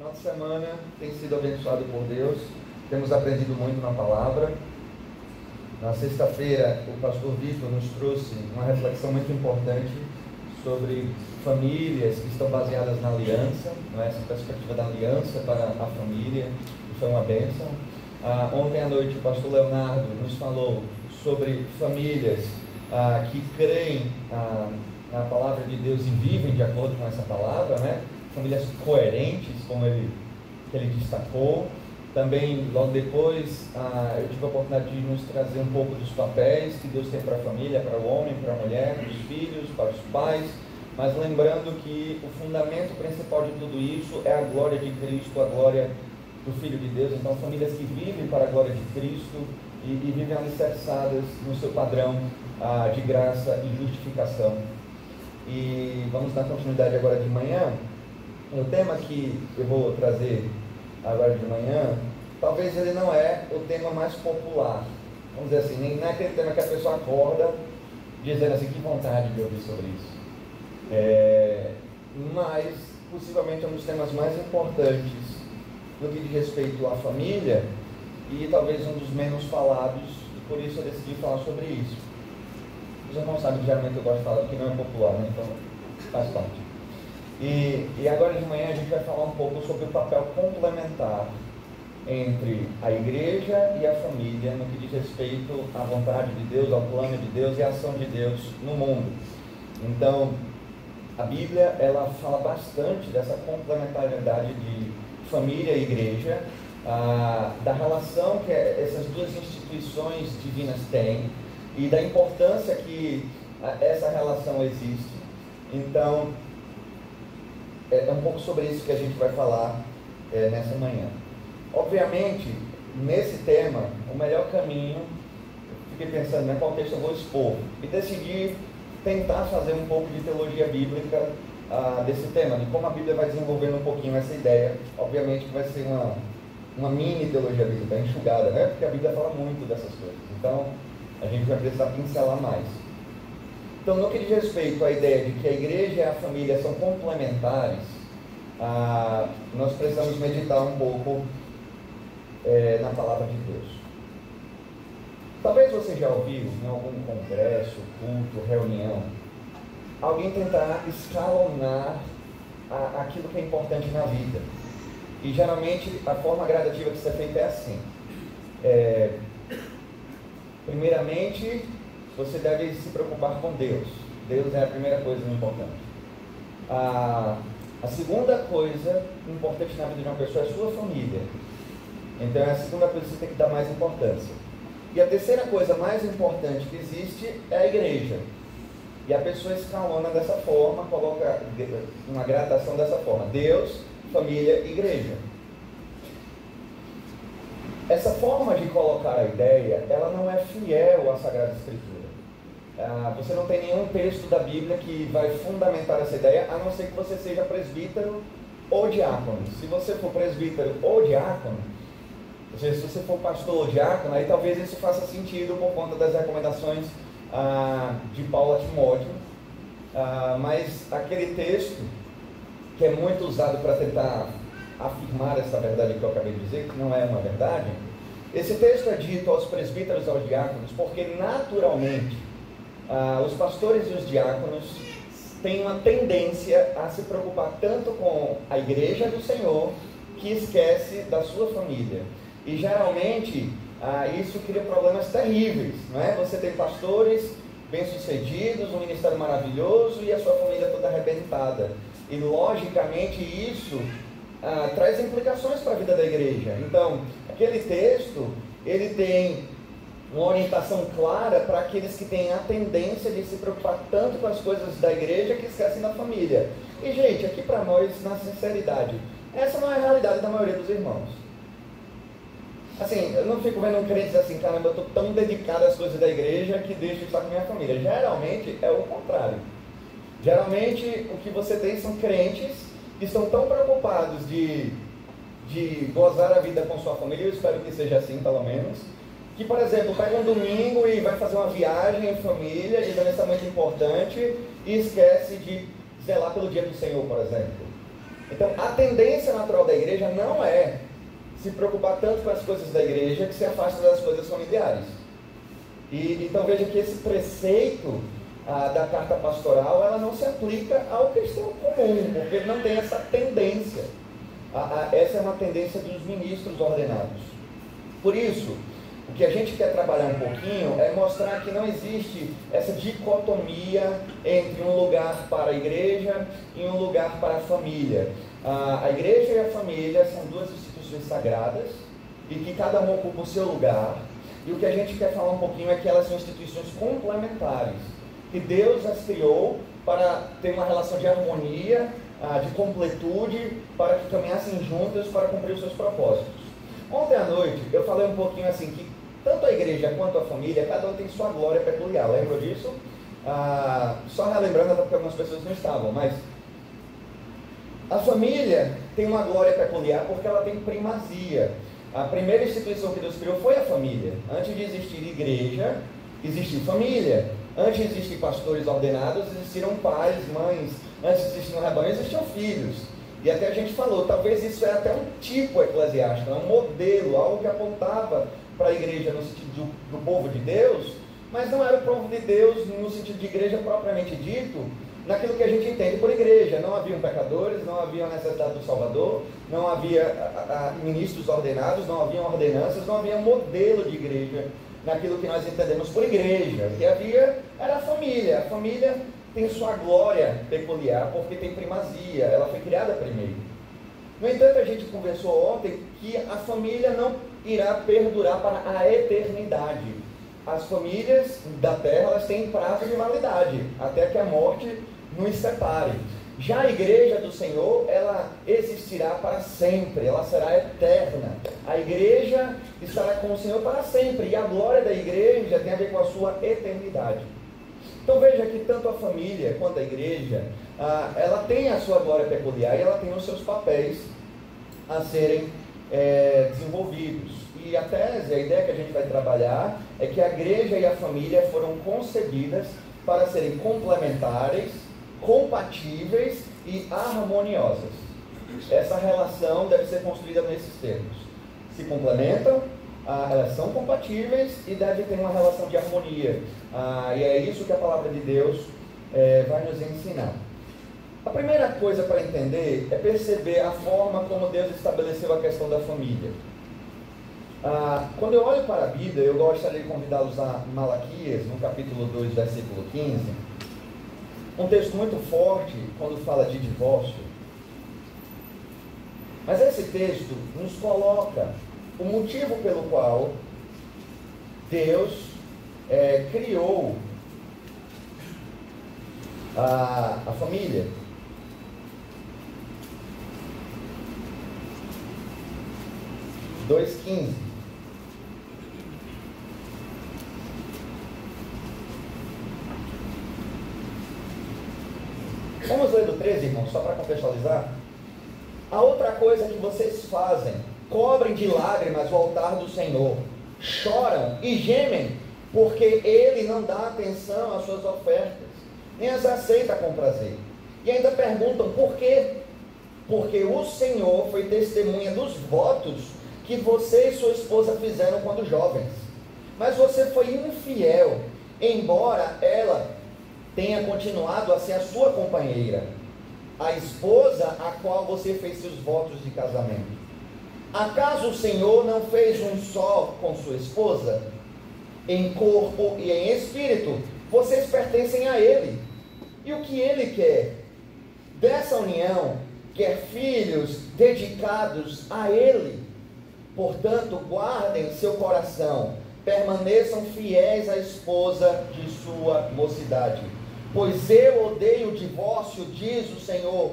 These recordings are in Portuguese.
Nossa semana tem sido abençoado por Deus, temos aprendido muito na palavra. Na sexta-feira, o pastor Vitor nos trouxe uma reflexão muito importante sobre famílias que estão baseadas na aliança, é? essa perspectiva da aliança para a família, que foi uma bênção. Ah, ontem à noite, o pastor Leonardo nos falou sobre famílias ah, que creem ah, na palavra de Deus e vivem de acordo com essa palavra, né? Famílias coerentes, como ele, ele destacou. Também, logo depois, ah, eu tive a oportunidade de nos trazer um pouco dos papéis que Deus tem para a família, para o homem, para a mulher, para os filhos, para os pais, mas lembrando que o fundamento principal de tudo isso é a glória de Cristo, a glória do Filho de Deus. Então, famílias que vivem para a glória de Cristo e, e vivem alicerçadas no seu padrão ah, de graça e justificação. E vamos dar continuidade agora de manhã. O tema que eu vou trazer agora de manhã, talvez ele não é o tema mais popular. Vamos dizer assim, nem não é aquele tema que a pessoa acorda dizendo assim, que vontade de ouvir sobre isso. É, mas possivelmente é um dos temas mais importantes no que diz respeito à família e talvez um dos menos falados, e por isso eu decidi falar sobre isso. Os irmãos sabem que geralmente eu gosto de falar do que não é popular, né? então faz parte. E, e agora de manhã a gente vai falar um pouco sobre o papel complementar entre a igreja e a família no que diz respeito à vontade de Deus, ao plano de Deus e à ação de Deus no mundo. Então, a Bíblia ela fala bastante dessa complementariedade de família e igreja, ah, da relação que essas duas instituições divinas têm e da importância que essa relação existe. Então, é, é um pouco sobre isso que a gente vai falar é, nessa manhã. Obviamente, nesse tema, o melhor caminho, fiquei pensando, né, qual texto eu vou expor, e decidi tentar fazer um pouco de teologia bíblica ah, desse tema, de como a Bíblia vai desenvolvendo um pouquinho essa ideia. Obviamente que vai ser uma, uma mini teologia bíblica, enxugada, né? Porque a Bíblia fala muito dessas coisas. Então, a gente vai precisar pincelar mais. Então, no que diz respeito à ideia de que a igreja e a família são complementares, ah, nós precisamos meditar um pouco é, na palavra de Deus. Talvez você já ouviu em algum congresso, culto, reunião, alguém tentar escalonar a, aquilo que é importante na vida. E geralmente a forma gradativa que isso é feita é assim. É, primeiramente, você deve se preocupar com Deus. Deus é a primeira coisa importante. A, a segunda coisa importante na vida de uma pessoa é a sua família. Então é a segunda coisa que você tem que dar mais importância. E a terceira coisa mais importante que existe é a igreja. E a pessoa escalona dessa forma, coloca uma gradação dessa forma: Deus, família, igreja. Essa forma de colocar a ideia, ela não é fiel à Sagrada Escritura. Ah, você não tem nenhum texto da Bíblia que vai fundamentar essa ideia, a não ser que você seja presbítero ou diácono. Se você for presbítero ou diácono, ou seja, se você for pastor ou diácono, aí talvez isso faça sentido por conta das recomendações ah, de Paulo a Timóteo. Ah, mas aquele texto, que é muito usado para tentar afirmar essa verdade que eu acabei de dizer, que não é uma verdade, esse texto é dito aos presbíteros e aos diáconos, porque naturalmente ah, os pastores e os diáconos têm uma tendência a se preocupar tanto com a igreja do Senhor que esquece da sua família. E geralmente ah, isso cria problemas terríveis, não é? Você tem pastores bem-sucedidos, um ministério maravilhoso e a sua família toda arrebentada. E logicamente isso ah, traz implicações para a vida da igreja. Então, aquele texto, ele tem uma orientação clara para aqueles que têm a tendência de se preocupar tanto com as coisas da igreja que esquecem da família. E, gente, aqui para nós, na sinceridade, essa não é a realidade da maioria dos irmãos. Assim, eu não fico vendo um crente assim, caramba, eu estou tão dedicado às coisas da igreja que deixo de estar com minha família. Geralmente é o contrário. Geralmente o que você tem são crentes que estão tão preocupados de, de gozar a vida com sua família, eu espero que seja assim pelo menos, que, por exemplo, pega um domingo e vai fazer uma viagem em família, isso é muito importante, e esquece de zelar pelo dia do Senhor, por exemplo. Então, a tendência natural da igreja não é se preocupar tanto com as coisas da igreja que se afasta das coisas familiares. E, então veja que esse preceito ah, da carta pastoral ela não se aplica ao cristão comum, porque não tem essa tendência. Ah, ah, essa é uma tendência dos ministros ordenados. Por isso, o que a gente quer trabalhar um pouquinho é mostrar que não existe essa dicotomia entre um lugar para a igreja e um lugar para a família. A igreja e a família são duas instituições sagradas e que cada uma ocupa o seu lugar. E o que a gente quer falar um pouquinho é que elas são instituições complementares, que Deus as criou para ter uma relação de harmonia, de completude, para que caminhassem juntas para cumprir os seus propósitos. Ontem à noite eu falei um pouquinho assim que tanto a igreja quanto a família, cada um tem sua glória peculiar. Lembra disso? Ah, só relembrando, até porque algumas pessoas não estavam, mas a família tem uma glória peculiar porque ela tem primazia. A primeira instituição que Deus criou foi a família. Antes de existir igreja, existiu família. Antes de existir pastores ordenados, existiram pais, mães. Antes de existir um rebanho, existiam filhos. E até a gente falou, talvez isso é até um tipo eclesiástico, é um modelo, algo que apontava para a igreja no sentido do, do povo de Deus, mas não era o povo de Deus no sentido de igreja propriamente dito, naquilo que a gente entende por igreja. Não haviam pecadores, não havia necessidade do Salvador, não havia a, a, ministros ordenados, não havia ordenanças, não havia modelo de igreja naquilo que nós entendemos por igreja. O que havia era a família. A família tem sua glória peculiar porque tem primazia, ela foi criada primeiro. No entanto, a gente conversou ontem que a família não irá perdurar para a eternidade. As famílias da terra elas têm prazo de validade, até que a morte nos separe. Já a igreja do Senhor, ela existirá para sempre, ela será eterna. A igreja estará com o Senhor para sempre, e a glória da igreja tem a ver com a sua eternidade. Então veja que tanto a família quanto a igreja, ah, ela tem a sua glória peculiar e ela tem os seus papéis a serem é, desenvolvidos. E a tese, a ideia que a gente vai trabalhar é que a igreja e a família foram concebidas para serem complementares, compatíveis e harmoniosas. Essa relação deve ser construída nesses termos. Se complementam, elas são compatíveis e devem ter uma relação de harmonia. Ah, e é isso que a palavra de Deus é, vai nos ensinar. A primeira coisa para entender é perceber a forma como Deus estabeleceu a questão da família. Ah, quando eu olho para a Bíblia, eu gostaria de convidá-los a Malaquias, no capítulo 2, versículo 15. Um texto muito forte quando fala de divórcio. Mas esse texto nos coloca o motivo pelo qual Deus é, criou a, a família. 2,15. Vamos ler do 13, irmãos, só para contextualizar. A outra coisa que vocês fazem, cobrem de lágrimas o altar do Senhor, choram e gemem, porque Ele não dá atenção às suas ofertas, nem as aceita com prazer. E ainda perguntam por quê? Porque o Senhor foi testemunha dos votos que você e sua esposa fizeram quando jovens. Mas você foi infiel, embora ela tenha continuado a ser a sua companheira, a esposa a qual você fez seus votos de casamento. Acaso o Senhor não fez um só com sua esposa? Em corpo e em espírito, vocês pertencem a Ele. E o que Ele quer? Dessa união, quer filhos dedicados a Ele Portanto, guardem seu coração, permaneçam fiéis à esposa de sua mocidade. Pois eu odeio o divórcio, diz o Senhor,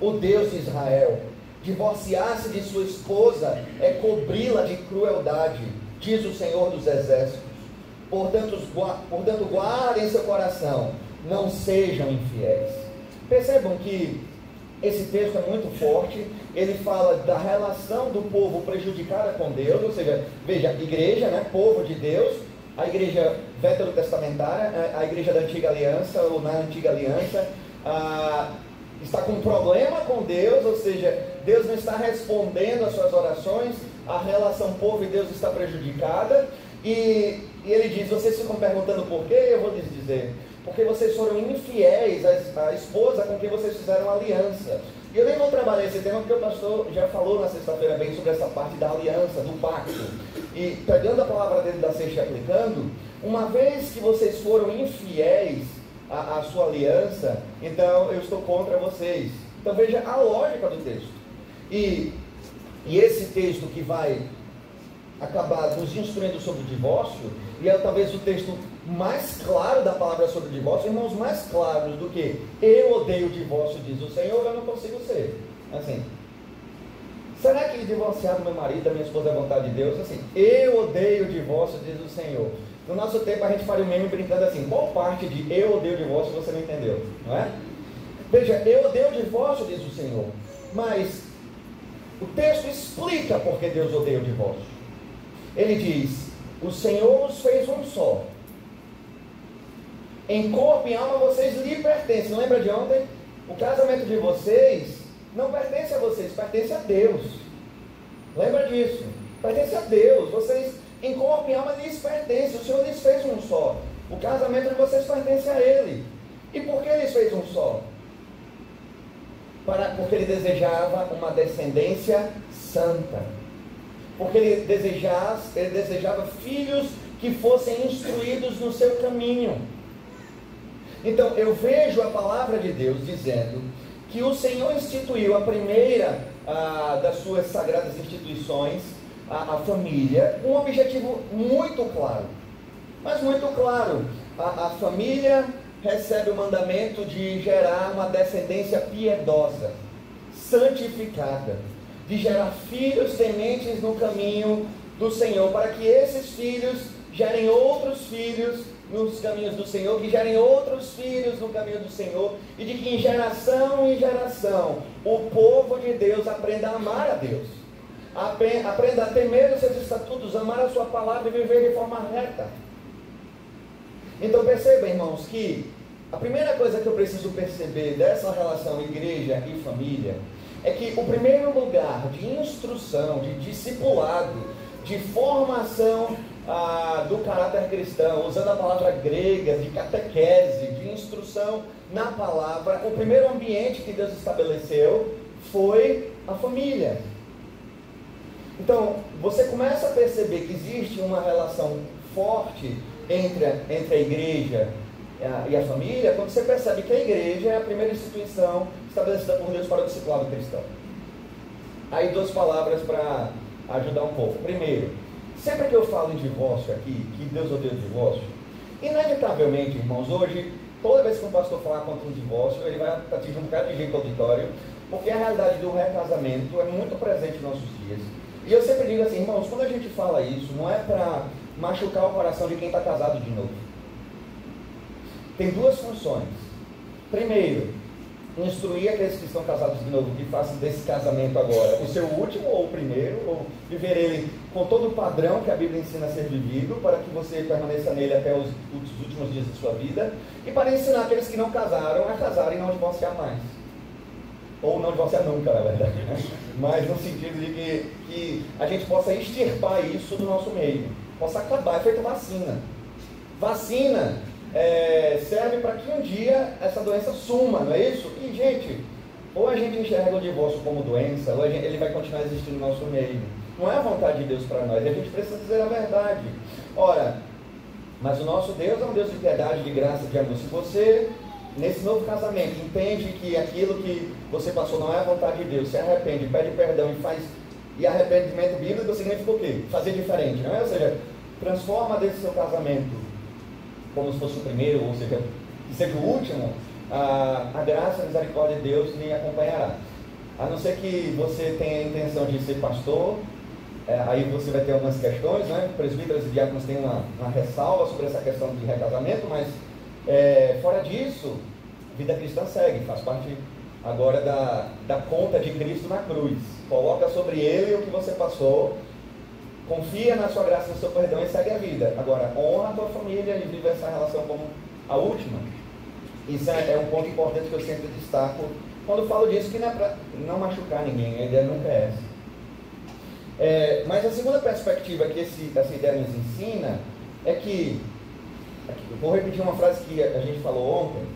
o Deus de Israel. Divorciar-se de sua esposa é cobri-la de crueldade, diz o Senhor dos Exércitos. Portanto, portanto, guardem seu coração, não sejam infiéis. Percebam que esse texto é muito forte. Ele fala da relação do povo prejudicada com Deus, ou seja, veja, igreja, né, povo de Deus, a igreja veterotestamentária, a igreja da antiga aliança ou na antiga aliança, está com problema com Deus, ou seja, Deus não está respondendo às suas orações, a relação povo e Deus está prejudicada, e, e ele diz: Vocês ficam perguntando por quê? Eu vou lhes dizer: Porque vocês foram infiéis à, esposa com quem vocês fizeram aliança. E eu nem vou trabalhar esse tema porque o pastor já falou na sexta-feira bem sobre essa parte da aliança, do pacto. E pegando a palavra dele da sexta e aplicando, uma vez que vocês foram infiéis à, à sua aliança, então eu estou contra vocês. Então veja a lógica do texto. E, e esse texto que vai acabar nos instruindo sobre o divórcio, e é talvez o texto mais claro da palavra sobre o divórcio, irmãos, mais claros do que eu odeio o divórcio, diz o Senhor, eu não consigo ser. Assim, será que divorciar do meu marido, da minha esposa é vontade de Deus? Assim, eu odeio o divórcio, diz o Senhor. No nosso tempo a gente faria um meme brincando assim, qual parte de eu odeio o divórcio você não entendeu? Não é? Veja, eu odeio o divórcio, diz o Senhor. Mas o texto explica por que Deus odeia o divórcio. Ele diz: O Senhor os fez um só. Em corpo e alma vocês lhe pertencem. Lembra de ontem? O casamento de vocês não pertence a vocês, pertence a Deus. Lembra disso? Pertence a Deus. Vocês, em corpo e alma, lhes pertence. O Senhor lhes fez um só. O casamento de vocês pertence a Ele. E por que lhes fez um só? Para, porque Ele desejava uma descendência santa. Porque Ele desejava, ele desejava filhos que fossem instruídos no seu caminho. Então, eu vejo a palavra de Deus dizendo que o Senhor instituiu a primeira ah, das suas sagradas instituições, a, a, família, um objetivo muito claro. Mas muito claro, a, a família recebe o mandamento de gerar uma descendência piedosa, santificada, de gerar filhos tementes no caminho do Senhor, para que esses filhos gerem outros filhos nos caminhos do Senhor, que gerem outros filhos no caminho do Senhor, e de que em geração em geração o povo de Deus aprenda a amar a Deus, aprenda a temer os seus estatutos, amar a sua palavra e viver de forma reta. Então perceba, irmãos, que a primeira coisa que eu preciso perceber dessa relação igreja e família é que o primeiro lugar de instrução, de discipulado, de formação ah, do caráter cristão, usando a palavra grega de catequese, de instrução na palavra, o primeiro ambiente que Deus estabeleceu foi a família. Então, você começa a perceber que existe uma relação forte entre a, entre a igreja e a família, quando você percebe que a igreja é a primeira instituição estabelecida por Deus para o discipulado cristão. Aí duas palavras para ajudar um pouco. Primeiro, Sempre que eu falo em divórcio aqui, que Deus odeia o divórcio, inevitavelmente, irmãos, hoje, toda vez que um pastor falar contra um divórcio, ele vai atingir um bocado de gente auditório, porque a realidade do recasamento é muito presente nos nossos dias. E eu sempre digo assim, irmãos, quando a gente fala isso, não é para machucar o coração de quem está casado de novo. Tem duas funções. Primeiro, instruir aqueles que estão casados de novo que façam desse casamento agora o seu último ou o primeiro, ou viver ele com todo o padrão que a Bíblia ensina a ser vivido, para que você permaneça nele até os, os últimos dias de sua vida, e para ensinar aqueles que não casaram a casarem e não divorciar mais. Ou não divorciar nunca, na verdade. Né? Mas no sentido de que, que a gente possa extirpar isso do nosso meio, possa acabar, é feito vacina. Vacina é, serve para que um dia essa doença suma, não é isso? E, gente, ou a gente enxerga o divórcio como doença, ou gente, ele vai continuar existindo no nosso meio. Não é a vontade de Deus para nós, a gente precisa dizer a verdade. Ora, mas o nosso Deus é um Deus de piedade, de graça, de amor. Se você, nesse novo casamento, entende que aquilo que você passou não é a vontade de Deus, se arrepende, pede perdão e faz. E arrependimento bíblico significa o quê? Fazer diferente, não é? Ou seja, transforma desse seu casamento como se fosse o primeiro, ou seja, que seja o último, a, a graça e a misericórdia de Deus lhe acompanhará. A não ser que você tenha a intenção de ser pastor, é, aí você vai ter algumas questões, né? Presbíteros e diáconos têm uma, uma ressalva sobre essa questão de recasamento, mas é, fora disso, vida cristã segue, faz parte agora da, da conta de Cristo na cruz. Coloca sobre ele o que você passou confia na sua graça, no seu perdão e segue a vida. Agora, honra a tua família e vive essa relação como a última. Isso é, é um ponto importante que eu sempre destaco quando falo disso, que não é para não machucar ninguém, a ideia nunca é essa. É, mas a segunda perspectiva que esse, essa ideia nos ensina é que, aqui, vou repetir uma frase que a gente falou ontem,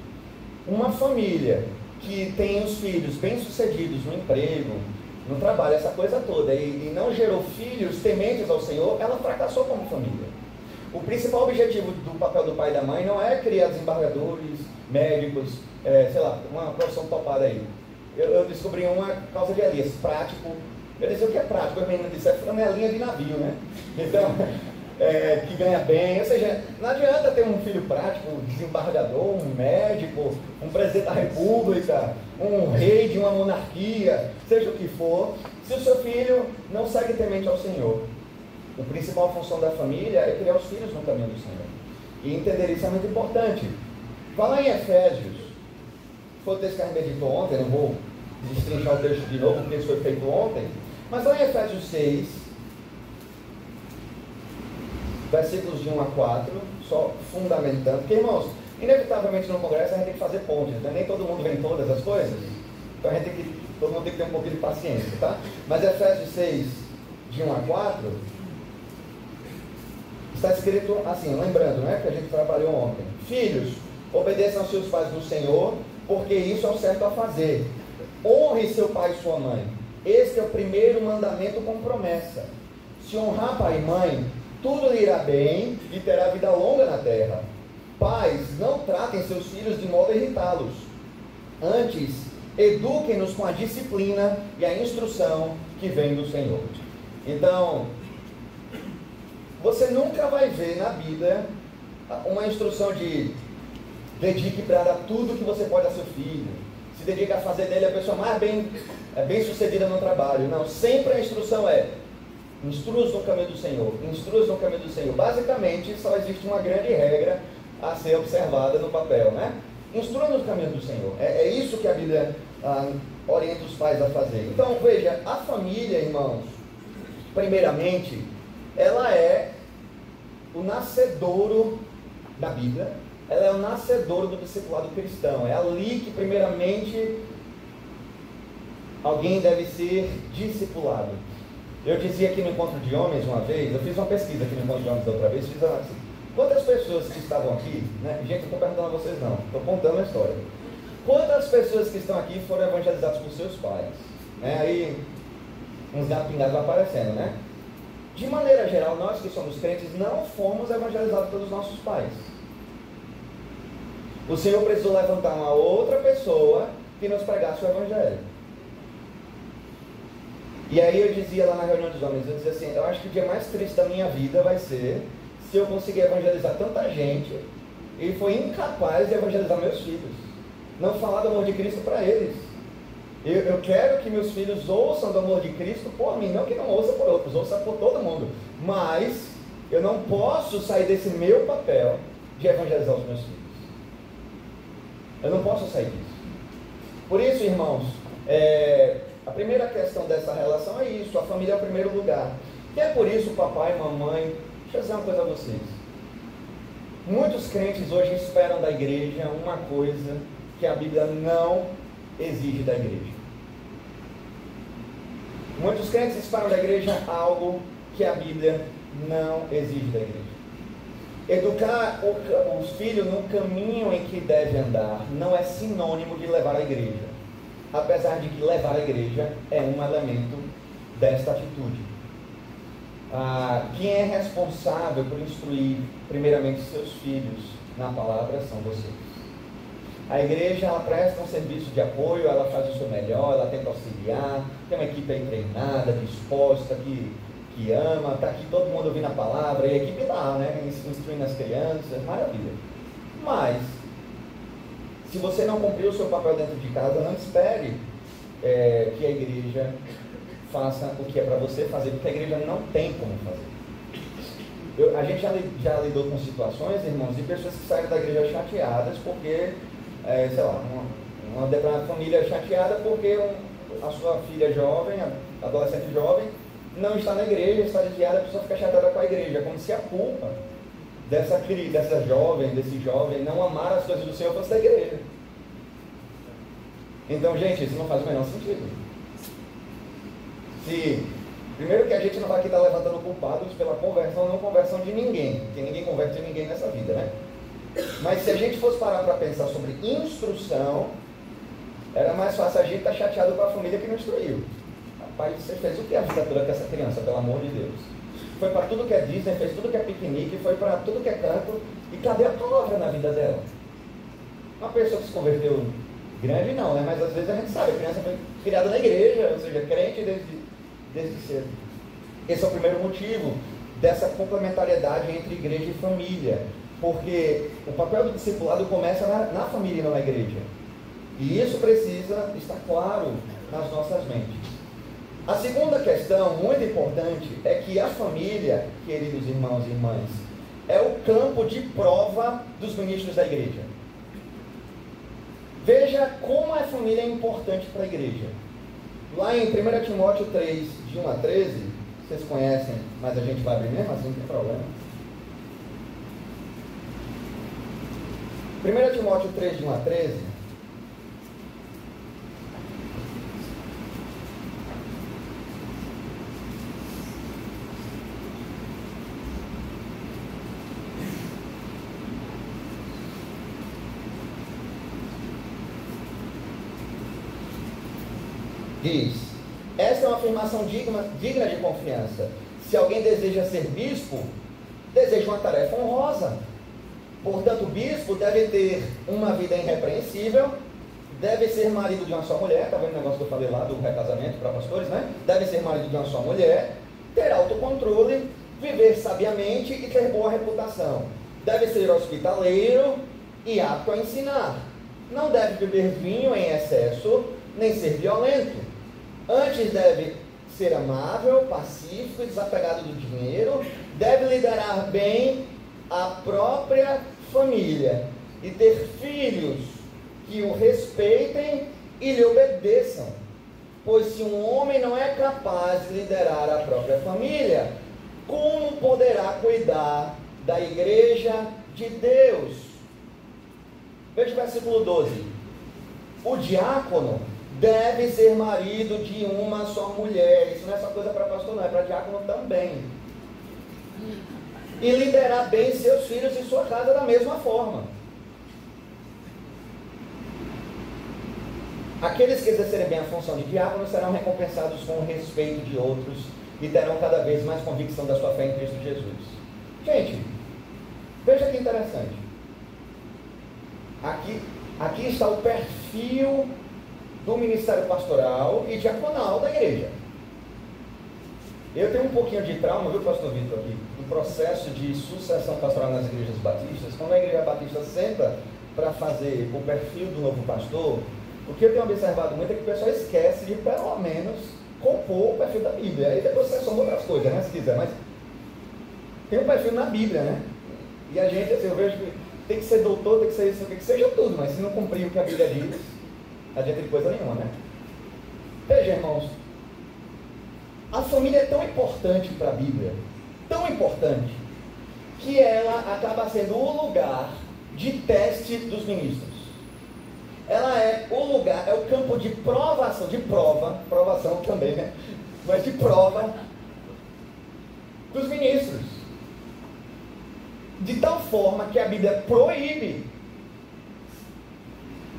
uma família que tem os filhos bem-sucedidos no emprego, no trabalho, essa coisa toda, e, e não gerou filhos tementes ao Senhor, ela fracassou como família. O principal objetivo do papel do pai e da mãe não é criar desembargadores, médicos, é, sei lá, uma profissão topada aí. Eu, eu descobri uma causa de Elias, prático. Eu disse, o que é prático? A menina disse, é flanelinha de navio, né? Então, é, que ganha bem. Ou seja, não adianta ter um filho prático, um desembargador, um médico, um presidente da república, um rei de uma monarquia, seja o que for, se o seu filho não segue temente ao Senhor. A principal função da família é criar os filhos no caminho do Senhor. E entender isso é muito importante. Fala em Efésios. Foi o texto que a meditou ontem, não vou destrinchar o texto de novo, porque isso foi feito ontem. Mas lá em Efésios 6, versículos de 1 a 4, só fundamentando. Porque, irmãos, inevitavelmente no congresso a gente tem que fazer pontes, né? nem todo mundo vê em todas as coisas. Então a gente tem que, todo mundo tem que ter um pouquinho de paciência, tá? Mas Efésios 6, de 1 a 4, está escrito assim, lembrando, né, que a gente trabalhou ontem. Filhos, obedeçam aos seus pais no Senhor, porque isso é o certo a fazer. Honre seu pai e sua mãe. Este é o primeiro mandamento com promessa. Se honrar pai e mãe, tudo lhe irá bem e terá vida longa na terra. Pais, não tratem seus filhos de modo a irritá-los. Antes, eduquem-nos com a disciplina e a instrução que vem do Senhor. Então, você nunca vai ver na Bíblia uma instrução de dedique para dar tudo que você pode a seu filho. Se dedique a fazer dele a pessoa mais bem, é, bem sucedida no trabalho. Não, sempre a instrução é instrua no caminho do Senhor, instrua no caminho do Senhor. Basicamente, só existe uma grande regra a ser observada no papel, né? Instrua no caminho do Senhor. É, é isso que a Bíblia ah, orienta os pais a fazer. Então, veja, a família, irmãos, primeiramente, ela é o nascedouro da Bíblia, ela é o nascedouro do discipulado cristão. É ali que, primeiramente, alguém deve ser discipulado. Eu dizia aqui no encontro de homens uma vez, eu fiz uma pesquisa aqui no encontro de homens da outra vez, fiz assim, quantas pessoas que estavam aqui, né? Gente, não estou perguntando a vocês não, estou contando a história. Quantas pessoas que estão aqui foram evangelizadas por seus pais? Né? Aí uns gatos pingados aparecendo, né? De maneira geral, nós que somos crentes não fomos evangelizados pelos nossos pais. O Senhor precisou levantar uma outra pessoa que nos pregasse o Evangelho. E aí eu dizia lá na reunião dos homens, eu dizia assim, eu acho que o dia mais triste da minha vida vai ser se eu conseguir evangelizar tanta gente e foi incapaz de evangelizar meus filhos. Não falar do amor de Cristo para eles. Eu, eu, quero que meus filhos ouçam do amor de Cristo por mim, não que não ouça por outros, ouça por todo mundo. Mas eu não posso sair desse meu papel de evangelizar os meus filhos. Eu não posso sair disso. Por isso, irmãos, é, a primeira questão dessa relação é isso, a família é o primeiro lugar. E é por isso, papai, mamãe, deixa eu dizer uma coisa a vocês. Muitos crentes hoje esperam da igreja uma coisa que a Bíblia não exige da igreja. Muitos crentes esperam da igreja algo que a Bíblia não exige da igreja. Educar os filhos no caminho em que deve andar não é sinônimo de levar a igreja. Apesar de que levar a igreja é um elemento desta atitude. Ah, quem é responsável por instruir, primeiramente, seus filhos na palavra são vocês. A igreja ela presta um serviço de apoio, ela faz o seu melhor, ela tenta auxiliar, tem uma equipe aí treinada, disposta, que, que ama, está aqui todo mundo ouvindo a palavra, e a equipe lá, né? Instruindo as crianças, maravilha. Mas, se você não cumprir o seu papel dentro de casa, não espere é, que a igreja faça o que é para você fazer, porque a igreja não tem como fazer. Eu, a gente já, já lidou com situações, irmãos, de pessoas que saíram da igreja chateadas porque é, sei lá, uma, uma família chateada porque um, a sua filha jovem, adolescente jovem, não está na igreja, está desviada, a pessoa fica chateada com a igreja, como se a culpa dessa, dessa jovem, desse jovem, não amar as coisas do Senhor fosse da igreja. Então, gente, isso não faz o menor sentido. Se, primeiro que a gente não vai aqui estar levantando culpados pela conversão ou não conversão de ninguém, porque ninguém converte ninguém nessa vida, né? Mas se a gente fosse parar para pensar sobre instrução, era mais fácil a gente estar chateado com a família que não instruiu. Rapaz, você fez o que a vida toda com essa criança, pelo amor de Deus? Foi para tudo que é Disney, fez tudo que é piquenique, foi para tudo que é canto. E cadê a palavra na vida dela? Uma pessoa que se converteu grande não, né? Mas às vezes a gente sabe, a criança foi criada na igreja, ou seja, crente desde, desde cedo. Esse é o primeiro motivo dessa complementariedade entre igreja e família. Porque o papel do discipulado começa na, na família e não na igreja. E isso precisa estar claro nas nossas mentes. A segunda questão, muito importante, é que a família, queridos irmãos e irmãs, é o campo de prova dos ministros da igreja. Veja como a família é importante para a igreja. Lá em 1 Timóteo 3, de 1 a 13, vocês conhecem, mas a gente vai abrir mesmo assim, não tem problema. 1 Timóteo 3, de 1 a 13, diz: Esta é uma afirmação digna, digna de confiança. Se alguém deseja ser bispo, deseja uma tarefa honrosa. Portanto, o bispo deve ter uma vida irrepreensível, deve ser marido de uma só mulher, está vendo o negócio que eu falei lá do recasamento para pastores, né? Deve ser marido de uma só mulher, ter autocontrole, viver sabiamente e ter boa reputação. Deve ser hospitaleiro e apto a ensinar. Não deve beber vinho em excesso, nem ser violento Antes deve ser amável, pacífico, desapegado do dinheiro, deve liderar bem a própria família e ter filhos que o respeitem e lhe obedeçam. Pois se um homem não é capaz de liderar a própria família, como poderá cuidar da igreja de Deus? Veja o versículo 12. O diácono deve ser marido de uma só mulher. Isso não é só coisa para pastor, não, é para diácono também. E liderar bem seus filhos e sua casa da mesma forma. Aqueles que exercerem bem a função de diácono serão recompensados com o respeito de outros e terão cada vez mais convicção da sua fé em Cristo Jesus. Gente, veja que interessante. Aqui, aqui está o perfil do ministério pastoral e diaconal da igreja. Eu tenho um pouquinho de trauma, viu, pastor Vitor, aqui, do processo de sucessão pastoral nas igrejas batistas. Quando a igreja batista senta para fazer o perfil do novo pastor, o que eu tenho observado muito é que o pessoal esquece de, pelo menos, compor o perfil da Bíblia. Aí depois você soma outras coisas, né, se quiser, mas tem um perfil na Bíblia, né? E a gente, assim, eu vejo que tem que ser doutor, tem que ser isso, tem que seja tudo, mas se não cumprir o que a Bíblia diz, adianta de coisa nenhuma, né? Veja, irmãos, a família é tão importante para a Bíblia, tão importante, que ela acaba sendo o lugar de teste dos ministros. Ela é o lugar, é o campo de provação, de prova, provação também, né? Mas de prova dos ministros. De tal forma que a Bíblia proíbe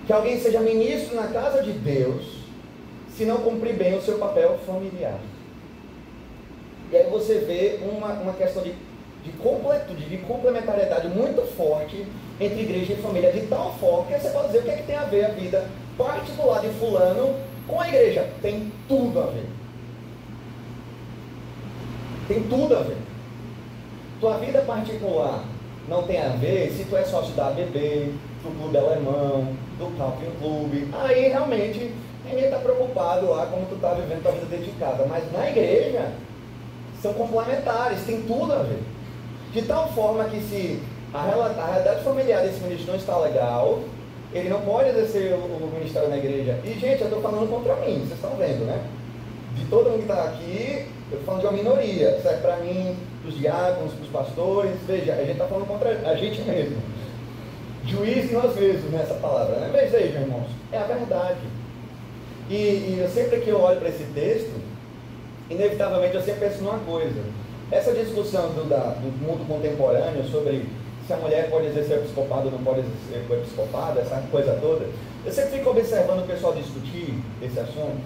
que alguém seja ministro na casa de Deus se não cumprir bem o seu papel familiar. E aí você vê uma, uma questão de, de completude, de complementariedade muito forte entre igreja e família, de tal forma que você pode dizer o que é que tem a ver a vida particular de fulano com a igreja. Tem tudo a ver. Tem tudo a ver. Tua vida particular não tem a ver se tu é sócio da ABB, do clube alemão, do Camping Clube. Aí realmente ninguém está preocupado lá como tu está vivendo tua vida dedicada. Mas na igreja são complementares, tem tudo a ver. De tal forma que se a, realidade familiar desse ministro não está legal, ele não pode exercer o, ministério na igreja. E gente, eu estou falando contra mim, vocês estão vendo, né? De todo mundo que está aqui, eu estou falando de uma minoria. Serve para mim, dos diáconos, dos pastores. Veja, a gente está falando contra a gente mesmo juiz nós mesmos nessa palavra. Né? Veja, irmãos, é a verdade. E, e eu, sempre que eu olho para esse texto, inevitavelmente eu sempre penso numa coisa. Essa discussão do, da, do mundo contemporâneo sobre se a mulher pode exercer episcopado ou não pode exercer episcopado, essa coisa toda, eu sempre fico observando o pessoal discutir esse assunto.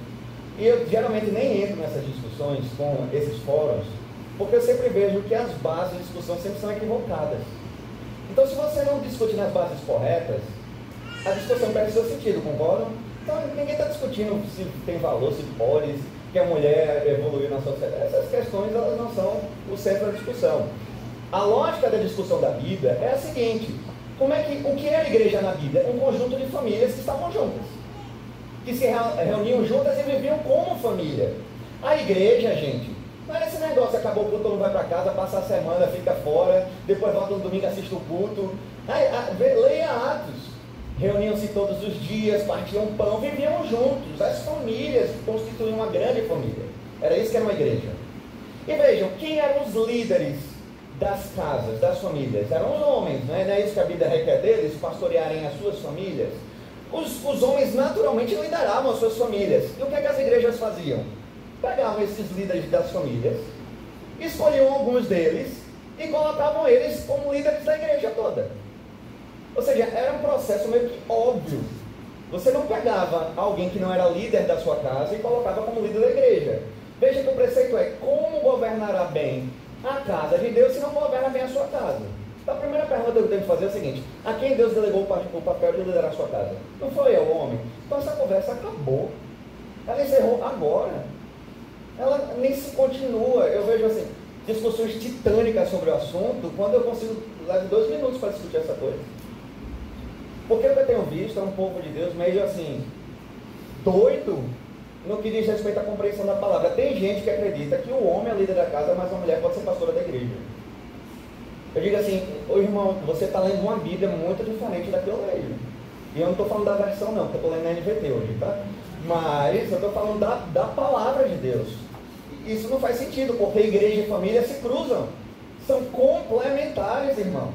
E eu geralmente nem entro nessas discussões com esses fóruns, porque eu sempre vejo que as bases de discussão sempre são equivocadas. Então, se você não discute nas bases corretas, a discussão perde seu sentido, concordam? Então, ninguém está discutindo se tem valor, se pode, que a mulher evoluiu na sociedade. Essas questões elas não são o centro da discussão. A lógica da discussão da Bíblia é a seguinte: como é que, o que é a igreja na Bíblia? Um conjunto de famílias que estavam juntas, que se reuniam juntas e viviam como família. A igreja, gente, não era esse negócio, acabou o culto, mundo vai para casa, passa a semana, fica fora, depois volta no domingo, assiste o culto. leia Atos. Reuniam-se todos os dias, partiam pão, viviam juntos. As famílias constituíam uma grande família. Era isso que era uma igreja. E vejam, quem eram os líderes das casas, das famílias? Eram os homens, não é, não é isso que a Bíblia requer deles, pastorearem as suas famílias? Os, os homens naturalmente lideravam as suas famílias. E o que, é que as igrejas faziam? Pegavam esses líderes das famílias, escolhiam alguns deles e colocavam eles como líderes da igreja toda. Ou seja, era um processo meio que óbvio. Você não pegava alguém que não era líder da sua casa e colocava como líder da igreja. Veja que o preceito é como governará bem a casa de Deus se não governa bem a sua casa. Então a primeira pergunta que eu tenho que fazer é a seguinte: a quem Deus delegou o papel de liderar a sua casa? Não foi eu, homem. Então essa conversa acabou. Ela encerrou agora ela nem se continua. Eu vejo assim, discussões titânicas sobre o assunto, quando eu consigo levar dois minutos para discutir essa coisa. Porque o que eu tenho visto é um povo de Deus meio assim, doido no que diz respeito à compreensão da palavra. Tem gente que acredita que o homem é líder da casa, mas a mulher pode ser pastora da igreja. Eu digo assim, ô irmão, você está lendo uma Bíblia muito diferente da que eu leio. E eu não estou falando da versão não, porque eu estou lendo na NVT hoje, tá? Mas eu estou falando da, da palavra de Deus. Isso não faz sentido, porque igreja e família se cruzam. São complementares, irmãos.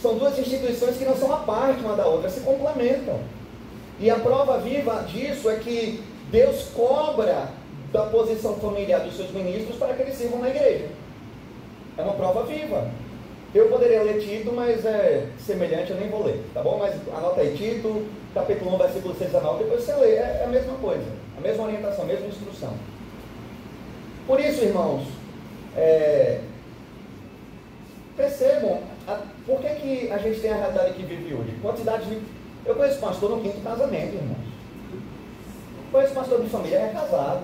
São duas instituições que não são a parte uma da outra, se complementam. E a prova viva disso é que Deus cobra da posição familiar dos seus ministros para que eles sirvam na igreja. É uma prova viva. Eu poderia ler Tito, mas é semelhante, eu nem vou ler, tá bom? Mas anota aí, Tito, capítulo 1, versículo 6 a 9, depois você lê, é, é a mesma coisa, a mesma orientação, a mesma instrução. Por isso, irmãos, é, percebam a, por que, que a gente tem a realidade que vive hoje. Quantidade de. Eu conheço pastor no quinto casamento, irmãos. Conheço pastor de família é casado.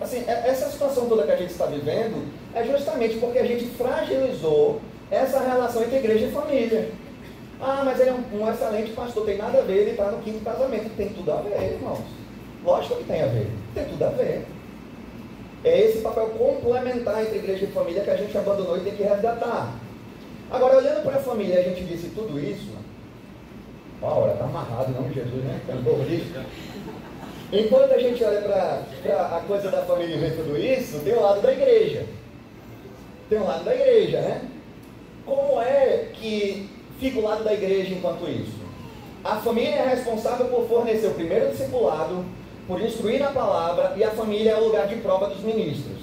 Assim, é, essa situação toda que a gente está vivendo é justamente porque a gente fragilizou essa relação entre igreja e família. Ah, mas ele é um, um excelente pastor, tem nada a ver, ele está no quinto casamento. Tem tudo a ver, irmãos. Lógico que tem a ver. Tem tudo a ver. É esse papel complementar entre igreja e família que a gente abandonou e tem que resgatar. Agora, olhando para a família, a gente disse tudo isso. Ó, está amarrado, não, Jesus, né? Enquanto a gente olha para a coisa da família e vê tudo isso, tem o lado da igreja. Tem o lado da igreja, né? Como é que fica o lado da igreja enquanto isso? A família é responsável por fornecer o primeiro discipulado, por instruir na palavra e a família é o lugar de prova dos ministros.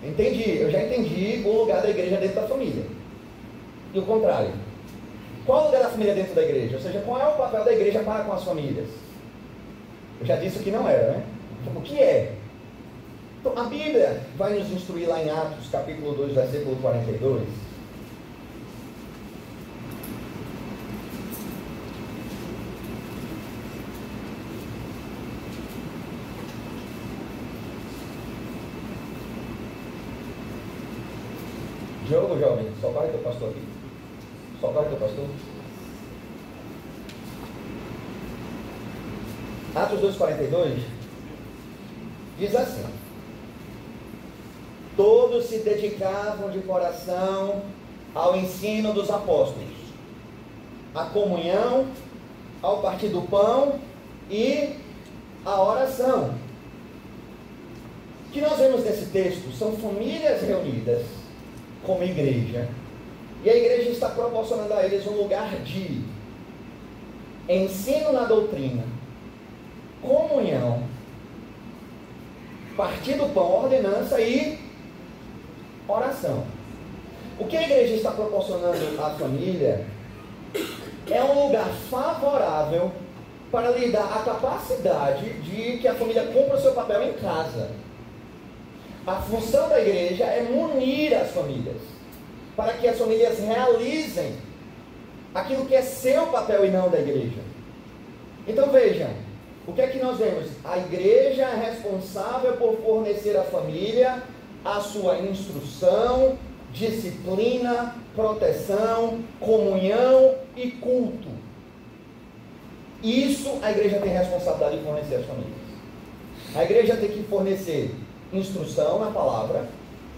Entendi, eu já entendi o lugar da igreja dentro da família. E o contrário. Qual o lugar da família dentro da igreja? Ou seja, qual é o papel da igreja para com as famílias? Eu já disse que não era, né? O que é? Então, a Bíblia vai nos instruir lá em Atos, capítulo 2, versículo 42 Diogo, jovem, só vai teu pastor aqui. Só vai teu pastor. Atos 2,42 diz assim: Todos se dedicavam de coração ao ensino dos apóstolos, à comunhão, ao partir do pão e à oração. O que nós vemos nesse texto são famílias reunidas como igreja. E a igreja está proporcionando a eles um lugar de ensino na doutrina, comunhão Partir do pão, ordenança e oração. O que a igreja está proporcionando à família é um lugar favorável para lhe dar a capacidade de que a família cumpra o seu papel em casa. A função da igreja é munir as famílias, para que as famílias realizem aquilo que é seu papel e não da igreja. Então vejam, o que é que nós vemos? A igreja é responsável por fornecer à família a sua instrução, disciplina, proteção, comunhão e culto. Isso a igreja tem responsabilidade de fornecer às famílias. A igreja tem que fornecer instrução na palavra,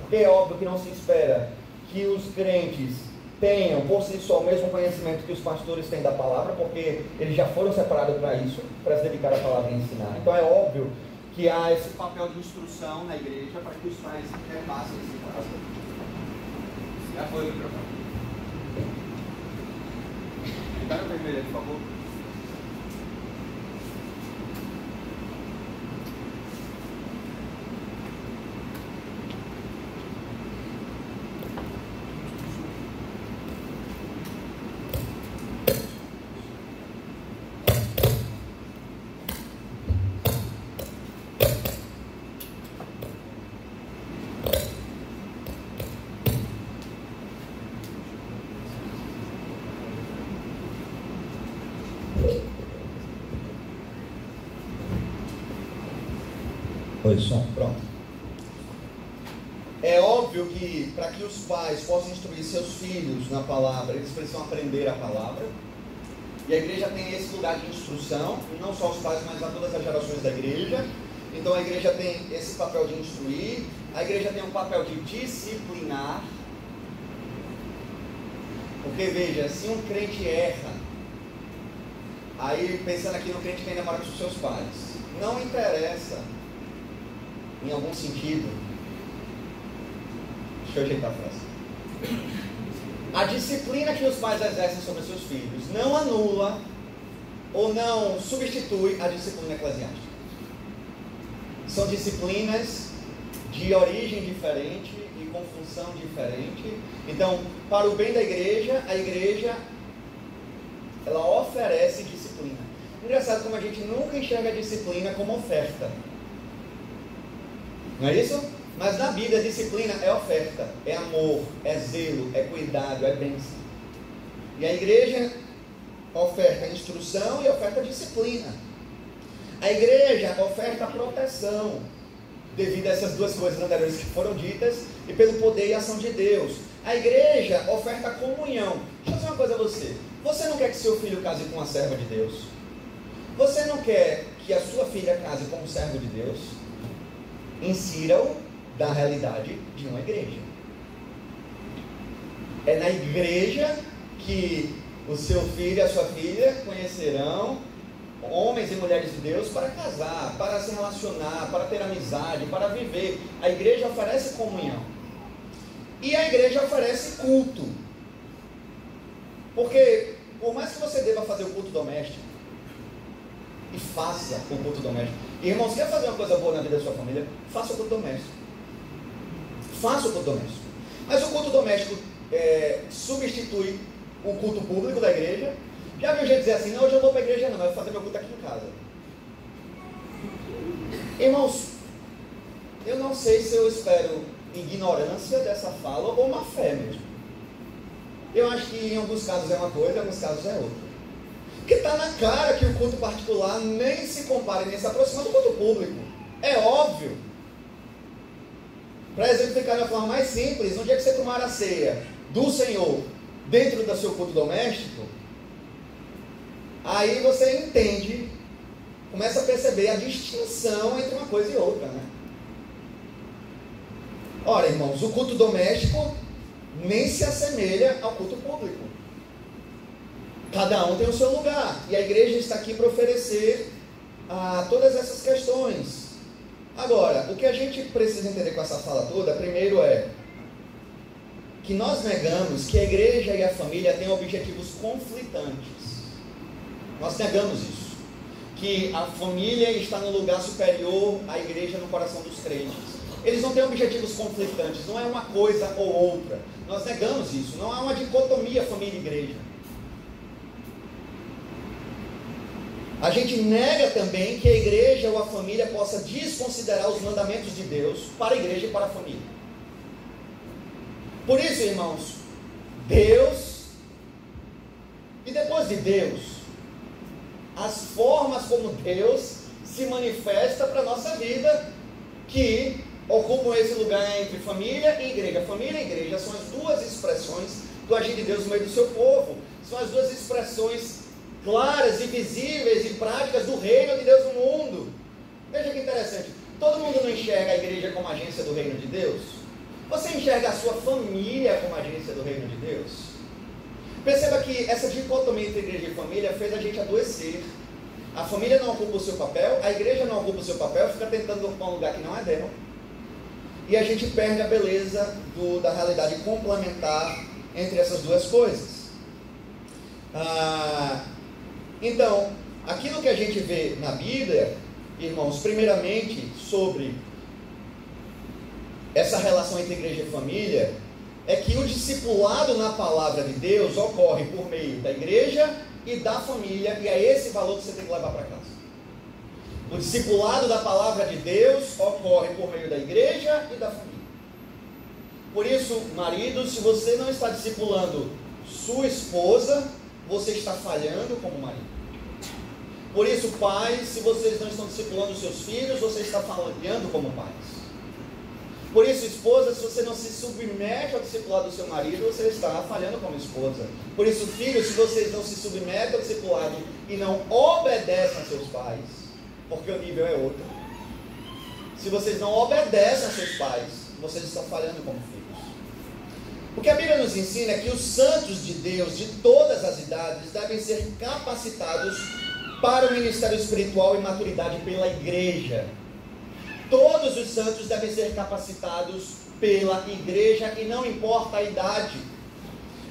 porque é óbvio que não se espera que os crentes tenham por si só o mesmo conhecimento que os pastores têm da palavra, porque eles já foram separados para isso, para se dedicar à palavra e ensinar. Então é óbvio que há esse papel de instrução na igreja para que os pais repassem esse caso. Já foi o microfone. Fica no vermelho, por favor. Oi, som, pronto. É óbvio que para que os pais possam instruir seus filhos na palavra, eles precisam aprender a palavra. E a igreja tem esse lugar de instrução, não só os pais, mas a todas as gerações da igreja. Então a igreja tem esse papel de instruir, a igreja tem um papel de disciplinar. Porque veja, se um crente erra, aí pensando aqui no crente que ainda mora com seus pais, não interessa em algum sentido. Deixa eu ajeitar a frase. A disciplina que os pais exercem sobre seus filhos não anula ou não substitui a disciplina eclesiástica. São disciplinas de origem diferente e com função diferente. Então, para o bem da igreja, a igreja ela oferece disciplina. Engraçado como a gente nunca enxerga a disciplina como oferta. Não é isso? Mas na Bíblia, disciplina é oferta, é amor, é zelo, é cuidado, é bênção. E a igreja oferta instrução e oferta disciplina. A igreja oferta proteção, devido a essas duas coisas anteriores que foram ditas, e pelo poder e ação de Deus. A igreja oferta comunhão. Deixa eu dizer uma coisa a você. Você não quer que seu filho case com uma serva de Deus? Você não quer que a sua filha case com um servo de Deus? Insira-o da realidade de uma igreja. É na igreja que o seu filho e a sua filha conhecerão homens e mulheres de Deus para casar, para se relacionar, para ter amizade, para viver. A igreja oferece comunhão. E a igreja oferece culto. Porque, por mais que você deva fazer o culto doméstico, e faça o culto doméstico, Irmãos, quer fazer uma coisa boa na vida da sua família? Faça o culto doméstico. Faça o culto doméstico. Mas o culto doméstico é, substitui o culto público da igreja. Já viu gente dizer assim, não, hoje eu vou para a igreja não, mas vou fazer meu culto aqui em casa. Irmãos, eu não sei se eu espero ignorância dessa fala ou uma fé mesmo. Eu acho que em alguns casos é uma coisa, em alguns casos é outra. Porque está na cara que o culto particular nem se compara nem se aproxima do culto público. É óbvio. Para exemplificar de uma forma mais simples, no dia que você tomar a ceia do Senhor dentro do seu culto doméstico, aí você entende, começa a perceber a distinção entre uma coisa e outra, né? Ora, irmãos, o culto doméstico nem se assemelha ao culto público. Cada um tem o seu lugar. E a igreja está aqui para oferecer ah, todas essas questões. Agora, o que a gente precisa entender com essa fala toda, primeiro é que nós negamos que a igreja e a família têm objetivos conflitantes. Nós negamos isso. que a família está no lugar superior à igreja no coração dos crentes. Eles não têm objetivos conflitantes, não é uma coisa ou outra. Nós negamos isso, não há uma dicotomia família e igreja. A gente nega também que a igreja ou a família possa desconsiderar os mandamentos de Deus para a igreja e para a família. Por isso, irmãos, Deus e depois de Deus, as formas como Deus se manifesta para a nossa vida, que ocupam esse lugar entre família e igreja. Família e igreja são as duas expressões do agir de Deus no meio do seu povo. São as duas expressões claras e visíveis e práticas do reino de Deus no mundo. Veja que interessante. Todo mundo não enxerga a igreja como agência do reino de Deus? Você enxerga a sua família como agência do reino de Deus? Perceba que essa dicotomia entre igreja e família fez a gente adoecer. A família não ocupa o seu papel, a igreja não ocupa o seu papel, fica tentando ocupar um lugar que não é dela. E a gente perde a beleza do, da realidade complementar entre essas duas coisas. Ah, então, aquilo que a gente vê na Bíblia, irmãos, primeiramente sobre essa relação entre igreja e família, é que o discipulado na palavra de Deus ocorre por meio da igreja e da família, e é esse valor que você tem que levar para casa. O discipulado da palavra de Deus ocorre por meio da igreja e da família. Por isso, marido, se você não está discipulando sua esposa, você está falhando como marido. Por isso, pais, se vocês não estão discipulando seus filhos, você está falhando como pais. Por isso, esposa, se você não se submete ao discipulado do seu marido, você está falhando como esposa. Por isso, filhos, se vocês não se submetem ao discipulado e não obedecem a seus pais, porque o nível é outro. Se vocês não obedecem a seus pais, vocês estão falhando como filhos. O que a Bíblia nos ensina é que os santos de Deus, de todas as idades, devem ser capacitados para o ministério espiritual e maturidade pela igreja. Todos os santos devem ser capacitados pela igreja e não importa a idade.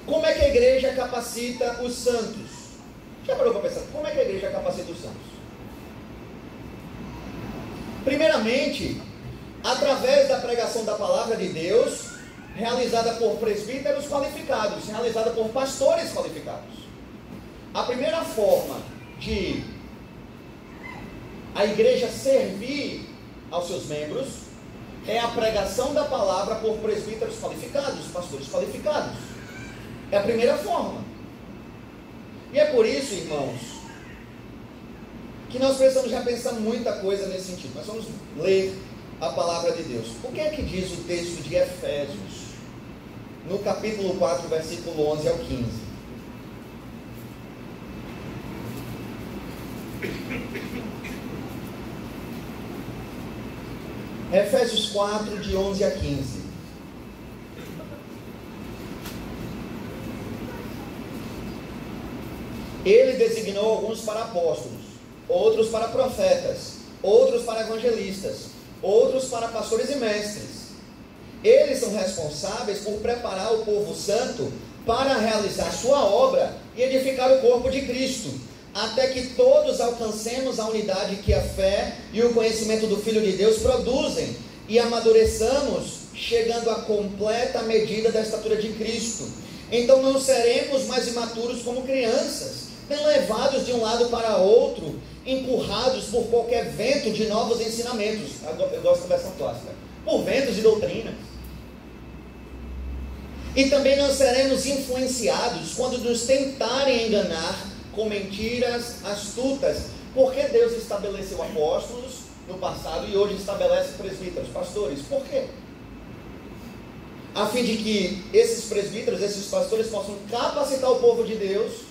Como é que a igreja capacita os santos? Já parou para pensar? Como é que a igreja capacita os santos? Primeiramente, através da pregação da palavra de Deus realizada por presbíteros qualificados, realizada por pastores qualificados. A primeira forma de a igreja servir aos seus membros é a pregação da palavra por presbíteros qualificados, pastores qualificados. É a primeira forma. E é por isso, irmãos, que nós precisamos já pensar muita coisa nesse sentido. Nós vamos ler a palavra de Deus. O que é que diz o texto de Efésios? no capítulo 4, versículo 11 ao 15. Efésios 4, de 11 a 15. Ele designou alguns para apóstolos, outros para profetas, outros para evangelistas, outros para pastores e mestres eles são responsáveis por preparar o povo santo para realizar sua obra e edificar o corpo de Cristo, até que todos alcancemos a unidade que a fé e o conhecimento do Filho de Deus produzem e amadureçamos, chegando à completa medida da estatura de Cristo. Então não seremos mais imaturos como crianças, nem levados de um lado para outro, empurrados por qualquer vento de novos ensinamentos. Eu gosto da versão clássica. Por ventos de doutrinas e também não seremos influenciados quando nos tentarem enganar com mentiras astutas, porque Deus estabeleceu apóstolos no passado e hoje estabelece presbíteros, pastores. Por quê? A fim de que esses presbíteros, esses pastores possam capacitar o povo de Deus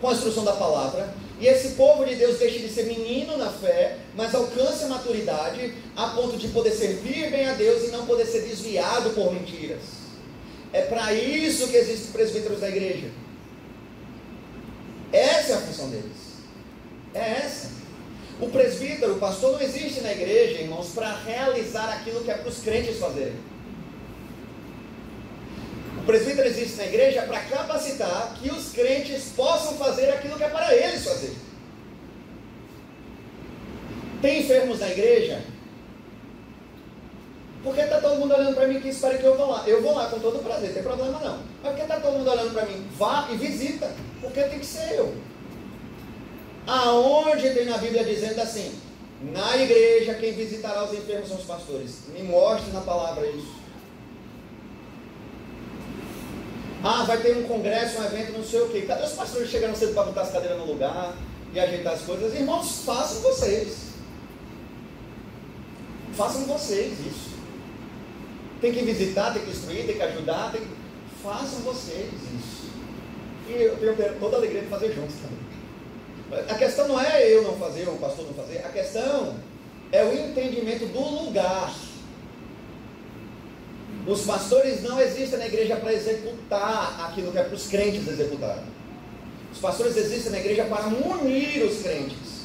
com a instrução da palavra e esse povo de Deus deixe de ser menino na fé, mas alcance a maturidade a ponto de poder servir bem a Deus e não poder ser desviado por mentiras. É para isso que existem presbíteros da igreja. Essa é a função deles. É essa. O presbítero, o pastor, não existe na igreja, irmãos, para realizar aquilo que é para os crentes fazerem. O presbítero existe na igreja para capacitar que os crentes possam fazer aquilo que é para eles fazer. Tem enfermos na igreja? Porque está todo mundo olhando para mim que espera que eu vou lá. Eu vou lá com todo prazer, não tem problema não. Mas porque está todo mundo olhando para mim? Vá e visita, porque tem que ser eu. Aonde tem na Bíblia dizendo assim, na igreja quem visitará os enfermos são os pastores. Me mostre na palavra isso. Ah, vai ter um congresso, um evento, não sei o quê. Cadê os pastores chegando cedo para botar as cadeiras no lugar e ajeitar as coisas? Irmãos, façam vocês. Façam vocês isso. Tem que visitar, tem que instruir, tem que ajudar, tem que... façam vocês isso. E eu tenho toda a alegria de fazer juntos também. A questão não é eu não fazer, ou o pastor não fazer, a questão é o entendimento do lugar. Os pastores não existem na igreja para executar aquilo que é para os crentes executarem. Os pastores existem na igreja para munir os crentes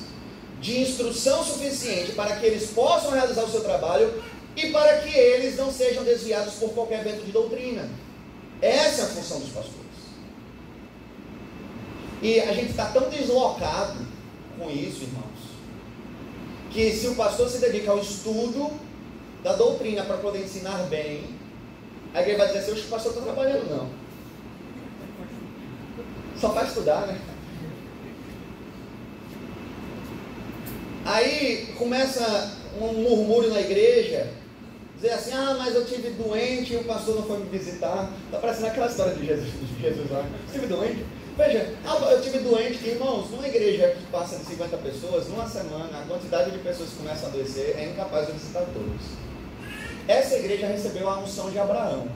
de instrução suficiente para que eles possam realizar o seu trabalho e para que eles não sejam desviados por qualquer vento de doutrina. Essa é a função dos pastores. E a gente está tão deslocado com isso, irmãos, que se o pastor se dedica ao estudo da doutrina para poder ensinar bem, a igreja vai dizer assim, o pastor está trabalhando não. Só para estudar, né? Aí começa um murmúrio na igreja, dizer assim, ah, mas eu tive doente e o pastor não foi me visitar. Está parecendo aquela história de Jesus, de Jesus lá. Estive doente? Veja, eu tive doente, irmãos, numa igreja que passa de 50 pessoas, numa semana, a quantidade de pessoas que começam a adoecer é incapaz de visitar todos. Essa igreja recebeu a unção de Abraão.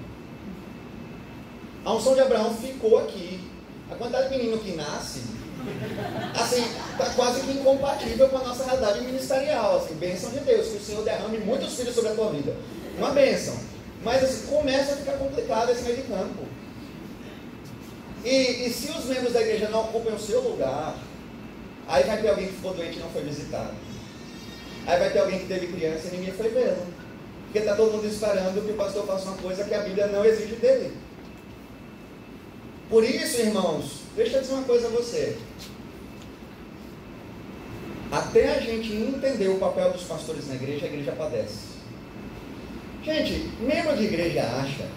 A unção de Abraão ficou aqui. A quantidade de menino que nasce, assim, está quase que incompatível com a nossa realidade ministerial. Assim, bênção de Deus, que o Senhor derrame muitos filhos sobre a tua vida. Uma bênção. Mas assim, começa a ficar complicado esse meio de campo. E, e se os membros da igreja não ocupam o seu lugar, aí vai ter alguém que ficou doente e não foi visitado. Aí vai ter alguém que teve criança e ninguém foi vê-lo. Porque está todo mundo esperando que o pastor faça uma coisa que a Bíblia não exige dele. Por isso, irmãos, deixa eu dizer uma coisa a você. Até a gente entender o papel dos pastores na igreja, a igreja padece. Gente, membro de igreja acha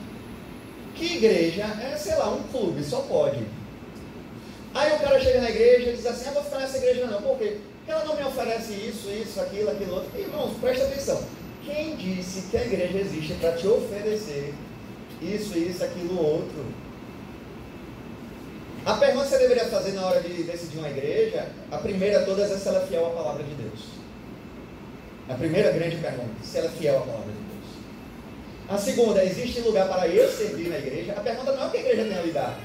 que igreja é, sei lá, um clube, só pode. Aí o cara chega na igreja e diz assim, ah, vou ficar nessa igreja não. Por quê? Porque ela não me oferece isso, isso, aquilo, aquilo outro. Irmãos, presta atenção. Quem disse que a igreja existe para te oferecer isso, isso, aquilo, outro? A pergunta que você deveria fazer na hora de decidir uma igreja, a primeira todas é se ela é fiel à palavra de Deus. A primeira grande pergunta, se ela é fiel à palavra de Deus. A segunda, existe lugar para eu servir na igreja? A pergunta não é o que a igreja tem a lhe dar,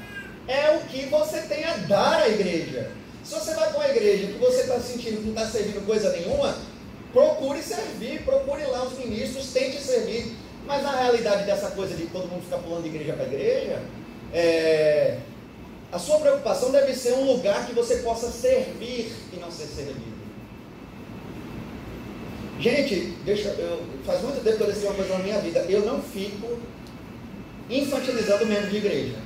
é o que você tem a dar à igreja. Se você vai para uma igreja que você está sentindo que não está servindo coisa nenhuma, procure servir, procure lá os ministros, tente servir. Mas na realidade dessa coisa de todo mundo ficar pulando de igreja para igreja, é, a sua preocupação deve ser um lugar que você possa servir e não ser servido. Gente, deixa, eu, faz muito tempo que eu decidi uma coisa na minha vida. Eu não fico infantilizando membro de igreja.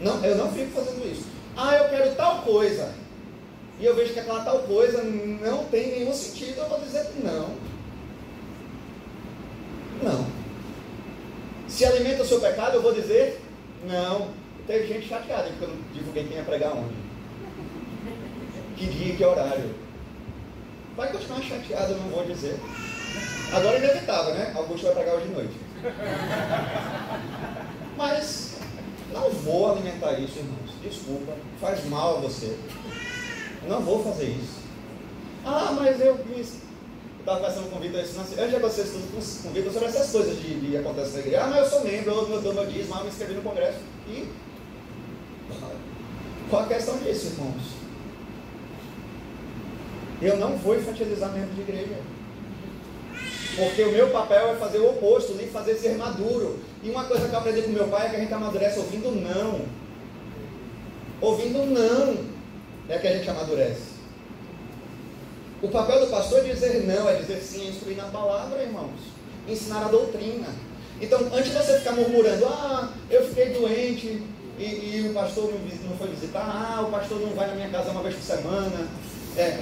Não, eu não fico fazendo isso. Ah, eu quero tal coisa. E eu vejo que aquela tal coisa não tem nenhum sentido. Eu vou dizer não. Não. Se alimenta o seu pecado, eu vou dizer não. Teve gente chateada porque eu não divulguei quem ia pregar onde. Que dia que horário. Vai continuar chateado, eu não vou dizer. Agora é inevitável, né? Augusto vai pregar hoje de noite. Mas não vou alimentar isso, irmãos. Desculpa, faz mal a você. Eu não vou fazer isso. Ah, mas eu estava conversando com o Vitor assim, eu já vocês com o Vitor sobre essas coisas de, de acontecer na igreja. Ah, mas eu sou membro, eu dou meu dízimo, ah, me inscrevi no congresso. E qual a questão disso, irmãos? Eu não vou infantilizar membro de igreja. Porque o meu papel é fazer o oposto, nem fazer ser maduro. E uma coisa que eu aprendi com meu pai é que a gente amadurece ouvindo não. Ouvindo não é que a gente amadurece. O papel do pastor é dizer não, é dizer sim, é instruir na palavra, irmãos. Ensinar a doutrina. Então, antes de você ficar murmurando, ah, eu fiquei doente, e, e, o pastor não foi visitar, ah, o pastor não vai na minha casa uma vez por semana, É,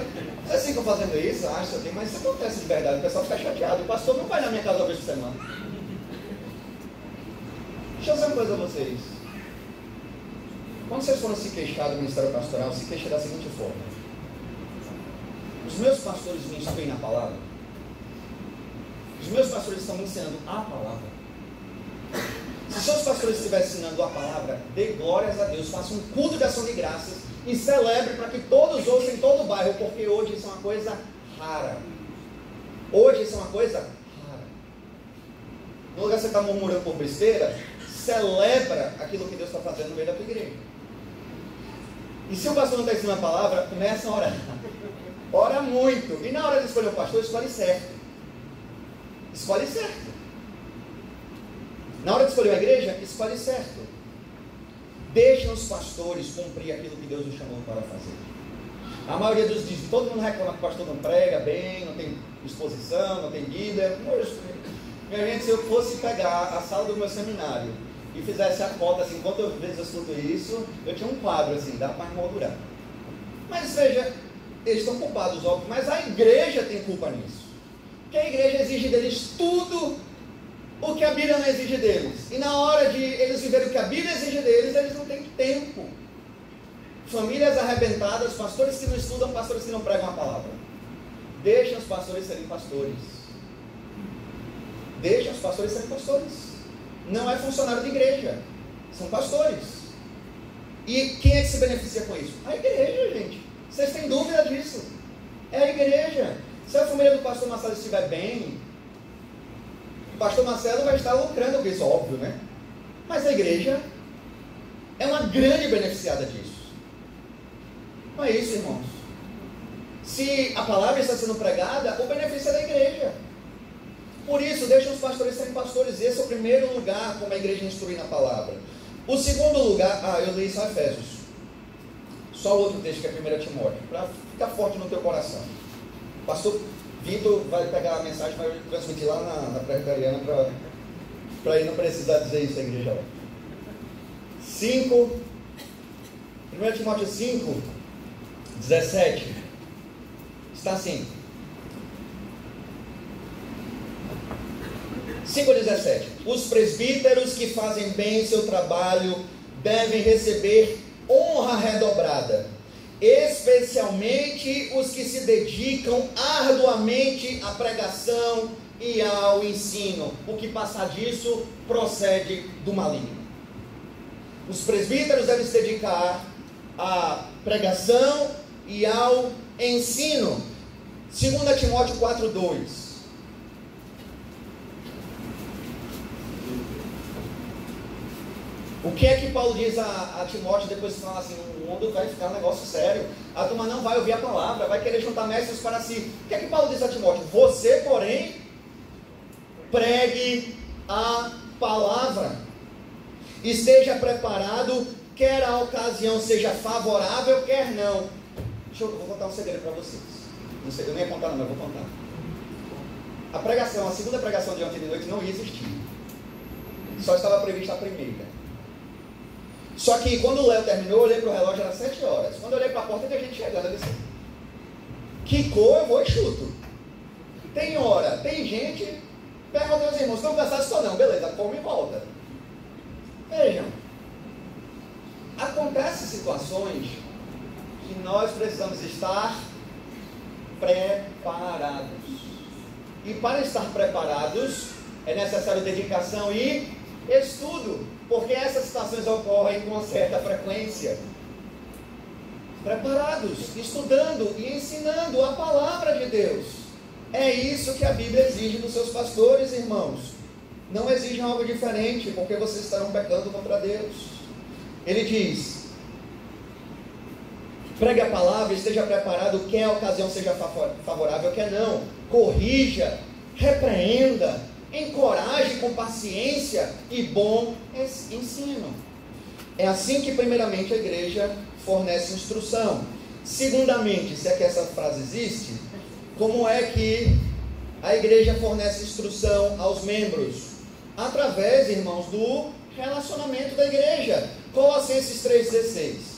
vocês ficam fazendo isso, acho assim, mas isso acontece de verdade, o pessoal fica chateado. O pastor não vai na minha casa uma vez por semana. Deixa eu dizer uma coisa a vocês. Quando vocês foram se queixar do ministério pastoral, se queixem da seguinte forma. Os meus pastores me instruem na palavra. Os meus pastores estão me ensinando a palavra. Se seus pastores estivessem ensinando a palavra, dê glórias a Deus, faça um culto de ação de graças e celebre para que todos ouçam em todo o bairro, porque hoje isso é uma coisa rara. Hoje isso é uma coisa rara. No lugar que você está murmurando por besteira, celebra aquilo que Deus está fazendo no meio da tua igreja. E se o pastor não está ensinando a palavra, começa a orar. Ora muito. E na hora de escolher o pastor, escolhe certo. Escolhe certo. Na hora de escolher a igreja, escolhe certo. Deixa os pastores cumprir aquilo que Deus os chamou para fazer. A maioria dos dias, todo mundo reclama que o pastor não prega bem, não tem exposição, não tem guida. Minha gente, se eu fosse pegar a sala do meu seminário e fizesse a conta assim, quantas vezes eu escuto isso, eu tinha um quadro assim, dá para moldurar. Mas veja, eles estão culpados, óbvio, mas a igreja tem culpa nisso. Porque a igreja exige deles tudo o que a Bíblia não exige deles. E na hora de eles viverem o que a Bíblia exige deles, eles não têm tempo. Famílias arrebentadas, pastores que não estudam, pastores que não pregam a palavra. Deixa os pastores serem pastores. Deixa os pastores serem pastores. Não é funcionário de igreja. São pastores. E quem é que se beneficia com isso? A igreja, gente. Vocês têm dúvida disso? É a igreja. Se a família do pastor Marcelo estiver bem, pastor Marcelo vai estar lucrando com isso, óbvio, né? Mas a igreja é uma grande beneficiada disso. Não é isso, irmãos. Se a palavra está sendo pregada, o benefício é da igreja. Por isso, deixa os pastores serem pastores. Esse é o primeiro lugar como a igreja instrui na palavra. O segundo lugar, ah, eu li só Efésios. Só o outro texto que é 1 Timóteo, para ficar forte no teu coração. Pastor Vitor vai pegar a mensagem para transmitir lá na, na Presbiteriana para ele não precisar dizer isso à igreja lá. 5, 1 Timóteo 5, 17. Está assim. 5,17. Os presbíteros que fazem bem seu trabalho devem receber honra redobrada especialmente os que se dedicam arduamente à pregação e ao ensino. O que passar disso procede do maligno. Os presbíteros devem se dedicar à pregação e ao ensino. 2 Timóteo 4,2 O que é que Paulo diz a, a Timóteo depois que fala assim, o mundo vai ficar um negócio sério, a turma não vai ouvir a palavra, vai querer juntar mestres para si. O que é que Paulo diz a Timóteo? Você, porém, pregue a palavra. Esteja preparado, quer a ocasião seja favorável, quer não. Deixa eu, vou contar um segredo para vocês. Não sei, eu nem ia contar não, mas vou contar. A pregação, a segunda pregação de ontem de noite não ia existir. Só estava prevista a primeira. Só que quando o Léo terminou, eu olhei para o relógio, era 7 horas. Quando eu olhei para a porta, tinha gente chegando. Eu disse, que cor eu vou e chuto. Tem hora, tem gente. Pergunta aos irmãos, estão cansados ou não? Beleza, come e volta. Vejam, acontecem situações que nós precisamos estar preparados. E para estar preparados, é necessário dedicação e estudo porque essas situações ocorrem com certa frequência. Preparados, estudando e ensinando a palavra de Deus. É isso que a Bíblia exige dos seus pastores, irmãos. Não exige algo diferente, porque vocês estarão pecando contra Deus. Ele diz: pregue a palavra, esteja preparado, quer a ocasião seja favorável, quer não. Corrija, repreenda, encoraje com paciência e bom ensino. É assim que, primeiramente, a igreja fornece instrução. Segundamente, se é que essa frase existe, como é que a igreja fornece instrução aos membros? Através, irmãos, do relacionamento da igreja. Colossenses 3,16.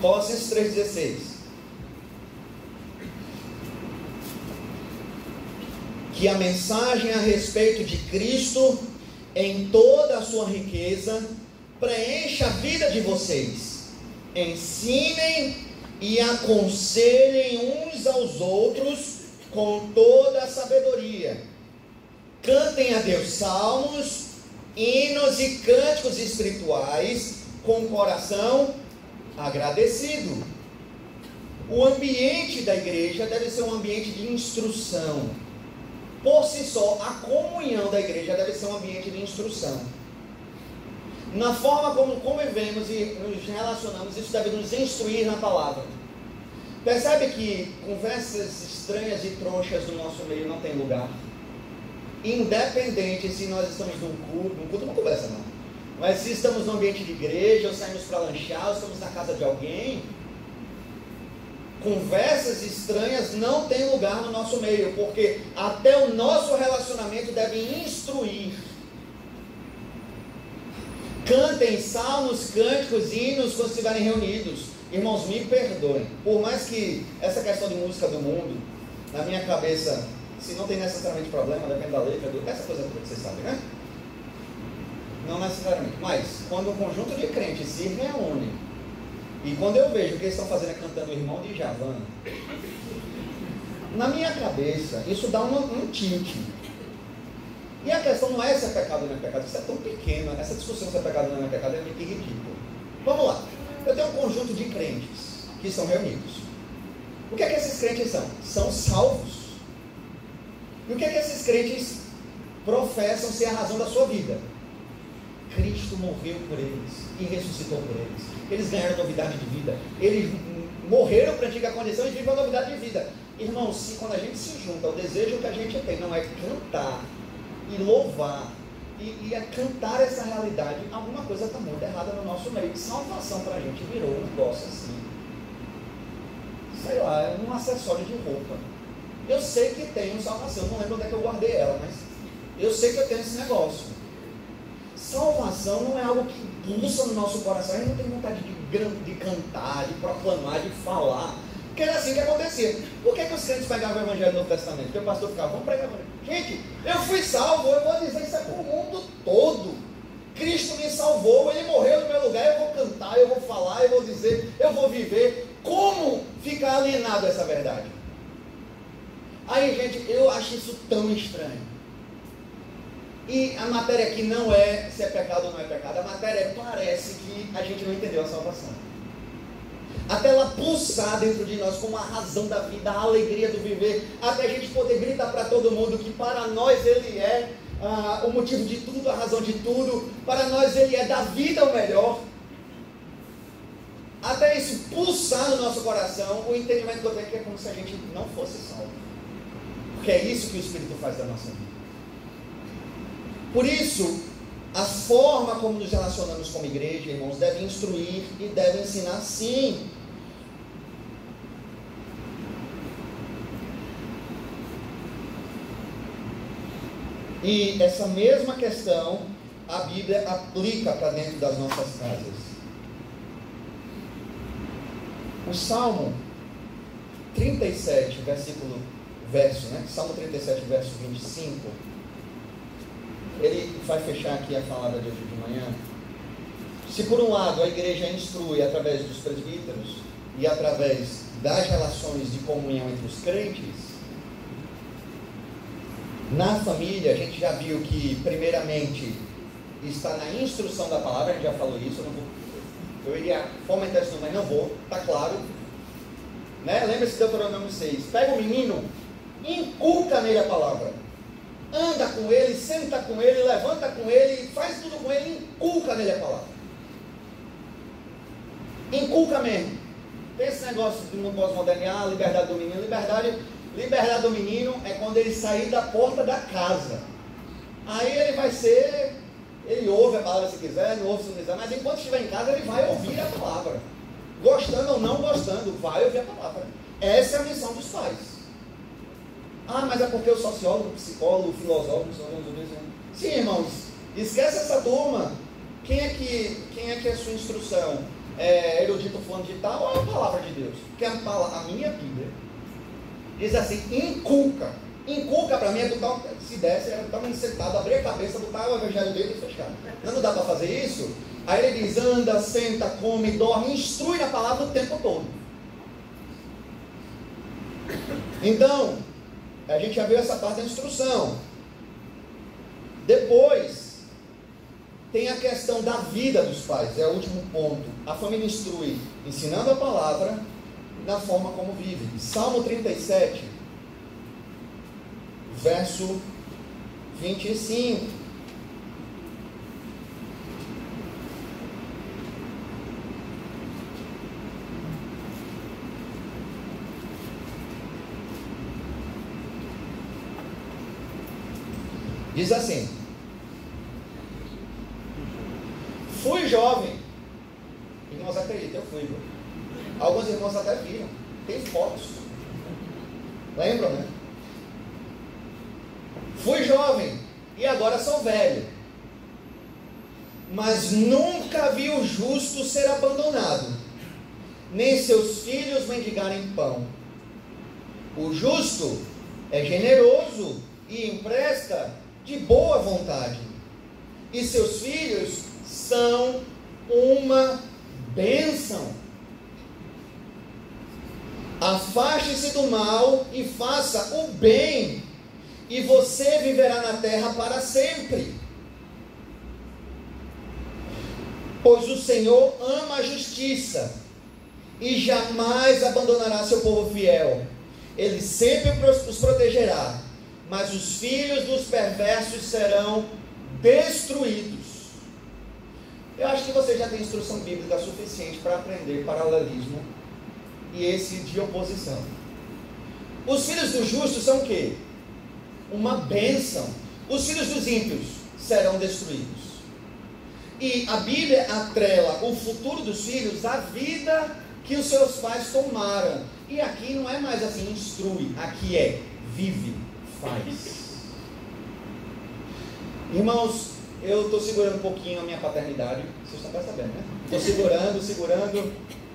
Colossenses 3,16. Que a mensagem a respeito de Cristo, em toda a sua riqueza, preencha a vida de vocês. Ensinem e aconselhem uns aos outros com toda a sabedoria. Cantem a Deus salmos, hinos e cânticos espirituais com o coração agradecido. O ambiente da igreja deve ser um ambiente de instrução. Por si só, a comunhão da igreja deve ser um ambiente de instrução. Na forma como convivemos e nos relacionamos, isso deve nos instruir na palavra. Percebe que conversas estranhas e tronchas do nosso meio não tem lugar? Independente se nós estamos num culto, num culto não conversa não. Mas se estamos no ambiente de igreja, ou saímos para lanchar, ou estamos na casa de alguém, conversas estranhas não tem lugar no nosso meio, porque até o nosso relacionamento deve instruir. Cantem salmos, cânticos, hinos quando estiverem reunidos. Irmãos, me perdoem. Por mais que essa questão de música do mundo, na minha cabeça, se não tem necessariamente problema, depende da letra, do, essa coisa toda que vocês sabem, né? Não necessariamente. Mas, quando um conjunto de crentes se reúne, e quando eu vejo o que eles estão fazendo é cantando o irmão de Javan, na minha cabeça, isso dá um, um. E a questão não é se é pecado ou não é pecado, isso é tão pequeno, essa discussão se é pecado ou não é pecado é meio que ridículo. Vamos lá. Eu tenho um conjunto de crentes que estão reunidos. O que é que esses crentes são? São salvos. E o que é que esses crentes professam ser a razão da sua vida? Cristo morreu por eles e ressuscitou por eles. Eles ganharam novidade de vida. Eles morreram para a antiga condição e vivem a novidade de vida. Irmãos, se quando a gente se junta, o desejo que a gente tem não é cantar e louvar e, e a cantar essa realidade, alguma coisa está muito errada no nosso meio. Salvação para a gente virou um negócio assim. Sei lá, é um acessório de roupa. Eu sei que tenho salvação, não lembro onde é que eu guardei ela, mas eu sei que eu tenho esse negócio. Salvação não é algo que pulsa no nosso coração, a gente não tem vontade de, de cantar, de proclamar, de falar. Porque era assim que acontecia. Por que, que os crentes pegavam o evangelho no Novo Testamento? Porque o pastor ficava, vamos pregar o evangelho. Gente, eu fui salvo, eu vou dizer isso é para o mundo todo. Cristo me salvou, ele morreu no meu lugar, eu vou cantar, eu vou falar, eu vou dizer, eu vou viver. Como ficar alienado essa verdade? Aí, gente, eu acho isso tão estranho. E a matéria aqui não é se é pecado ou não é pecado, a matéria é, parece que a gente não entendeu a salvação. Até ela pulsar dentro de nós como a razão da vida, a alegria do viver, até a gente poder gritar para todo mundo que para nós Ele é ah, o motivo de tudo, a razão de tudo, para nós Ele é da vida o melhor. Até isso pulsar no nosso coração, o entendimento que eu tenho é que é como se a gente não fosse salvo. Porque é isso que o Espírito faz da nossa vida. Por isso, a forma como nos relacionamos como igreja, irmãos, deve instruir e deve ensinar sim. E essa mesma questão a Bíblia aplica para dentro das nossas casas. O Salmo 37, versículo, verso, né? Salmo 37, verso 25 ele vai fechar aqui a palavra de hoje de manhã. Se por um lado a igreja instrui através dos presbíteros e através das relações de comunhão entre os crentes, na família a gente já viu que primeiramente está na instrução da palavra, a gente já falou isso, eu, não vou, eu iria fomentar isso, mas não vou, está claro. Né? Lembra-se de Deuteronômio 6, pega o menino, inculca nele a palavra anda com ele, senta com ele, levanta com ele, faz tudo com ele, inculca nele a palavra. Inculca mesmo. Tem esse negócio de não pós-moderno, ah, liberdade do menino. Liberdade, liberdade do menino é quando ele sair da porta da casa. Aí ele vai ser, ele ouve a palavra se quiser, não ouve se não quiser, mas enquanto estiver em casa ele vai ouvir a palavra. Gostando ou não gostando, vai ouvir a palavra. Essa é a missão dos pais. Ah, mas é porque o sociólogo, o psicólogo, o filósofo, o Sim, irmãos, esquece essa turma. Quem é que, quem é, que é a sua instrução? é, erudito fulano de tal, ou é a palavra de Deus? Porque a, a minha Bíblia diz assim, inculca. Inculca para mim é botar, se desse, é botar um sentado, abrir a cabeça, botar o evangelho dele e fechar. Não dá para fazer isso? Aí ele diz, anda, senta, come, dorme, instrui na palavra o tempo todo. Então, a gente já viu essa parte da instrução. Depois, tem a questão da vida dos pais, é o último ponto. A família instrui ensinando a palavra na forma como vive. Salmo 37, verso 25. Diz assim: Fui jovem. Irmãos, acredita, eu fui. Viu? Alguns irmãos até viram. Tem fotos. Lembram, né? Fui jovem e agora sou velho. Mas nunca vi o justo ser abandonado, nem seus filhos mendigarem pão. O justo é generoso e empresta de boa vontade, e seus filhos são uma bênção. Afaste-se do mal e faça o bem, e você viverá na terra para sempre. Pois o Senhor ama a justiça e jamais abandonará seu povo fiel. Ele sempre os protegerá, mas os filhos dos perversos serão destruídos. Eu acho que você já tem instrução bíblica suficiente para aprender paralelismo e esse de oposição. Os filhos dos justos são o quê? Uma bênção. Os filhos dos ímpios serão destruídos. E a Bíblia atrela o futuro dos filhos à vida que os seus pais tomaram. E aqui não é mais assim, instrui, aqui é vive, faz. Irmãos, eu estou segurando um pouquinho a minha paternidade, vocês estão percebendo, né? Estou segurando, segurando.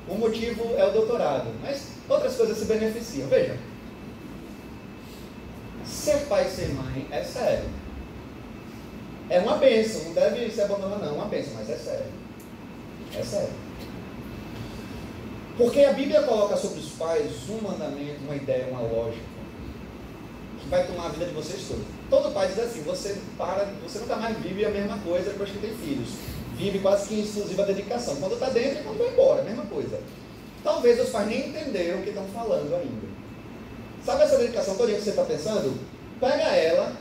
O motivo é o doutorado, mas outras coisas se beneficiam. Veja, ser pai e ser mãe é sério. É uma bênção, não deve ser abandonado, não, é uma bênção, mas é sério. É sério. Porque a Bíblia coloca sobre os pais um mandamento, uma ideia, uma lógica que vai tomar a vida de vocês todos. Todo pai diz assim, você para, você nunca mais vive a mesma coisa depois que tem filhos. Vive quase que exclusiva dedicação. Quando está dentro e quando vai embora, mesma coisa. Talvez os pais nem entenderam o que estão falando ainda. Sabe essa dedicação toda que você está pensando? Pega ela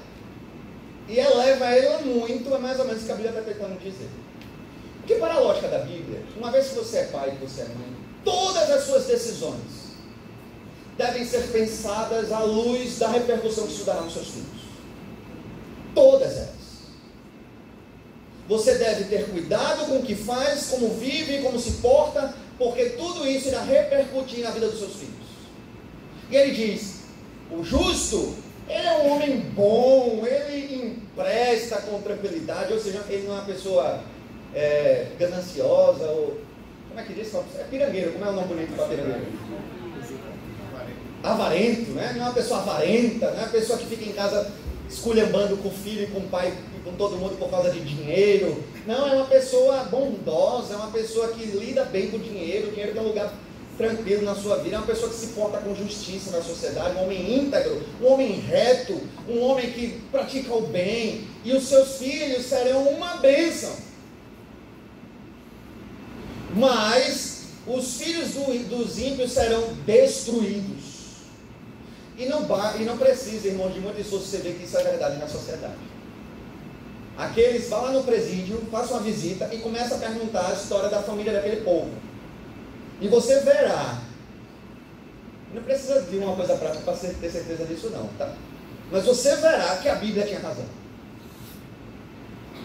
e eleva ela muito, é mais ou menos o que a Bíblia está tentando dizer. Porque para a lógica da Bíblia, uma vez que você é pai e você é mãe, todas as suas decisões devem ser pensadas à luz da repercussão que isso dará nos seus filhos. Todas elas. Você deve ter cuidado com o que faz, como vive, como se porta, porque tudo isso irá repercutir na vida dos seus filhos. E ele diz: o justo, ele é um homem bom, ele empresta com tranquilidade, ou seja, ele não é uma pessoa é, gananciosa, ou. Como é que diz? É pirangueiro, como é o nome bonito para pirangueiro? Avarento, né? não é uma pessoa avarenta, não é uma pessoa que fica em casa esculhambando com o filho e com o pai e com todo mundo por causa de dinheiro. Não, é uma pessoa bondosa, é uma pessoa que lida bem com o dinheiro, o dinheiro tem um lugar tranquilo na sua vida, é uma pessoa que se porta com justiça na sociedade, um homem íntegro, um homem reto, um homem que pratica o bem, e os seus filhos serão uma bênção. Mas os filhos do, dos ímpios serão destruídos. E não, e não precisa, irmão, de muito esforço você ver que isso é verdade na sociedade. Aqueles vão lá no presídio, façam uma visita e começa a perguntar a história da família daquele povo. E você verá. Não precisa de uma coisa prática para ter certeza disso, não, tá? Mas você verá que a Bíblia tinha razão.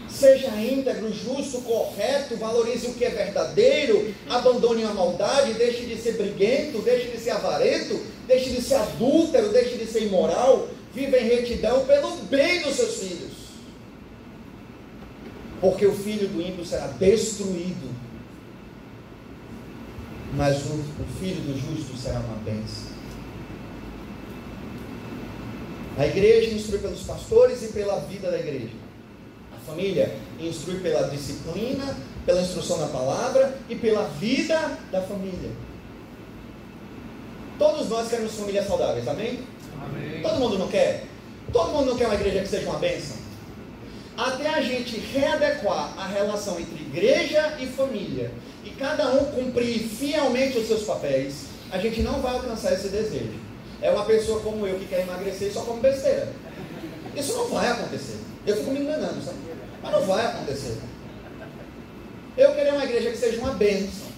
Seja íntegro, justo, correto, valorize o que é verdadeiro, abandone a maldade, deixe de ser briguento, deixe de ser avarento, deixe de ser adúltero, deixe de ser imoral, viva em retidão pelo bem dos seus filhos. Porque o filho do ímpio será destruído. mas o, o filho do justo será uma bênção. A igreja instrui pelos pastores e pela vida da igreja. A família instrui pela disciplina, pela instrução na palavra e pela vida da família. Todos nós queremos famílias saudáveis, amém? amém? Todo mundo não quer? Todo mundo não quer uma igreja que seja uma bênção? Até a gente readequar a relação entre igreja e família e cada um cumprir fielmente os seus papéis, a gente não vai alcançar esse desejo é uma pessoa como eu que quer emagrecer e só come besteira. Isso não vai acontecer. Eu fico me enganando, sabe? Mas não vai acontecer. Eu queria uma igreja que seja uma bênção.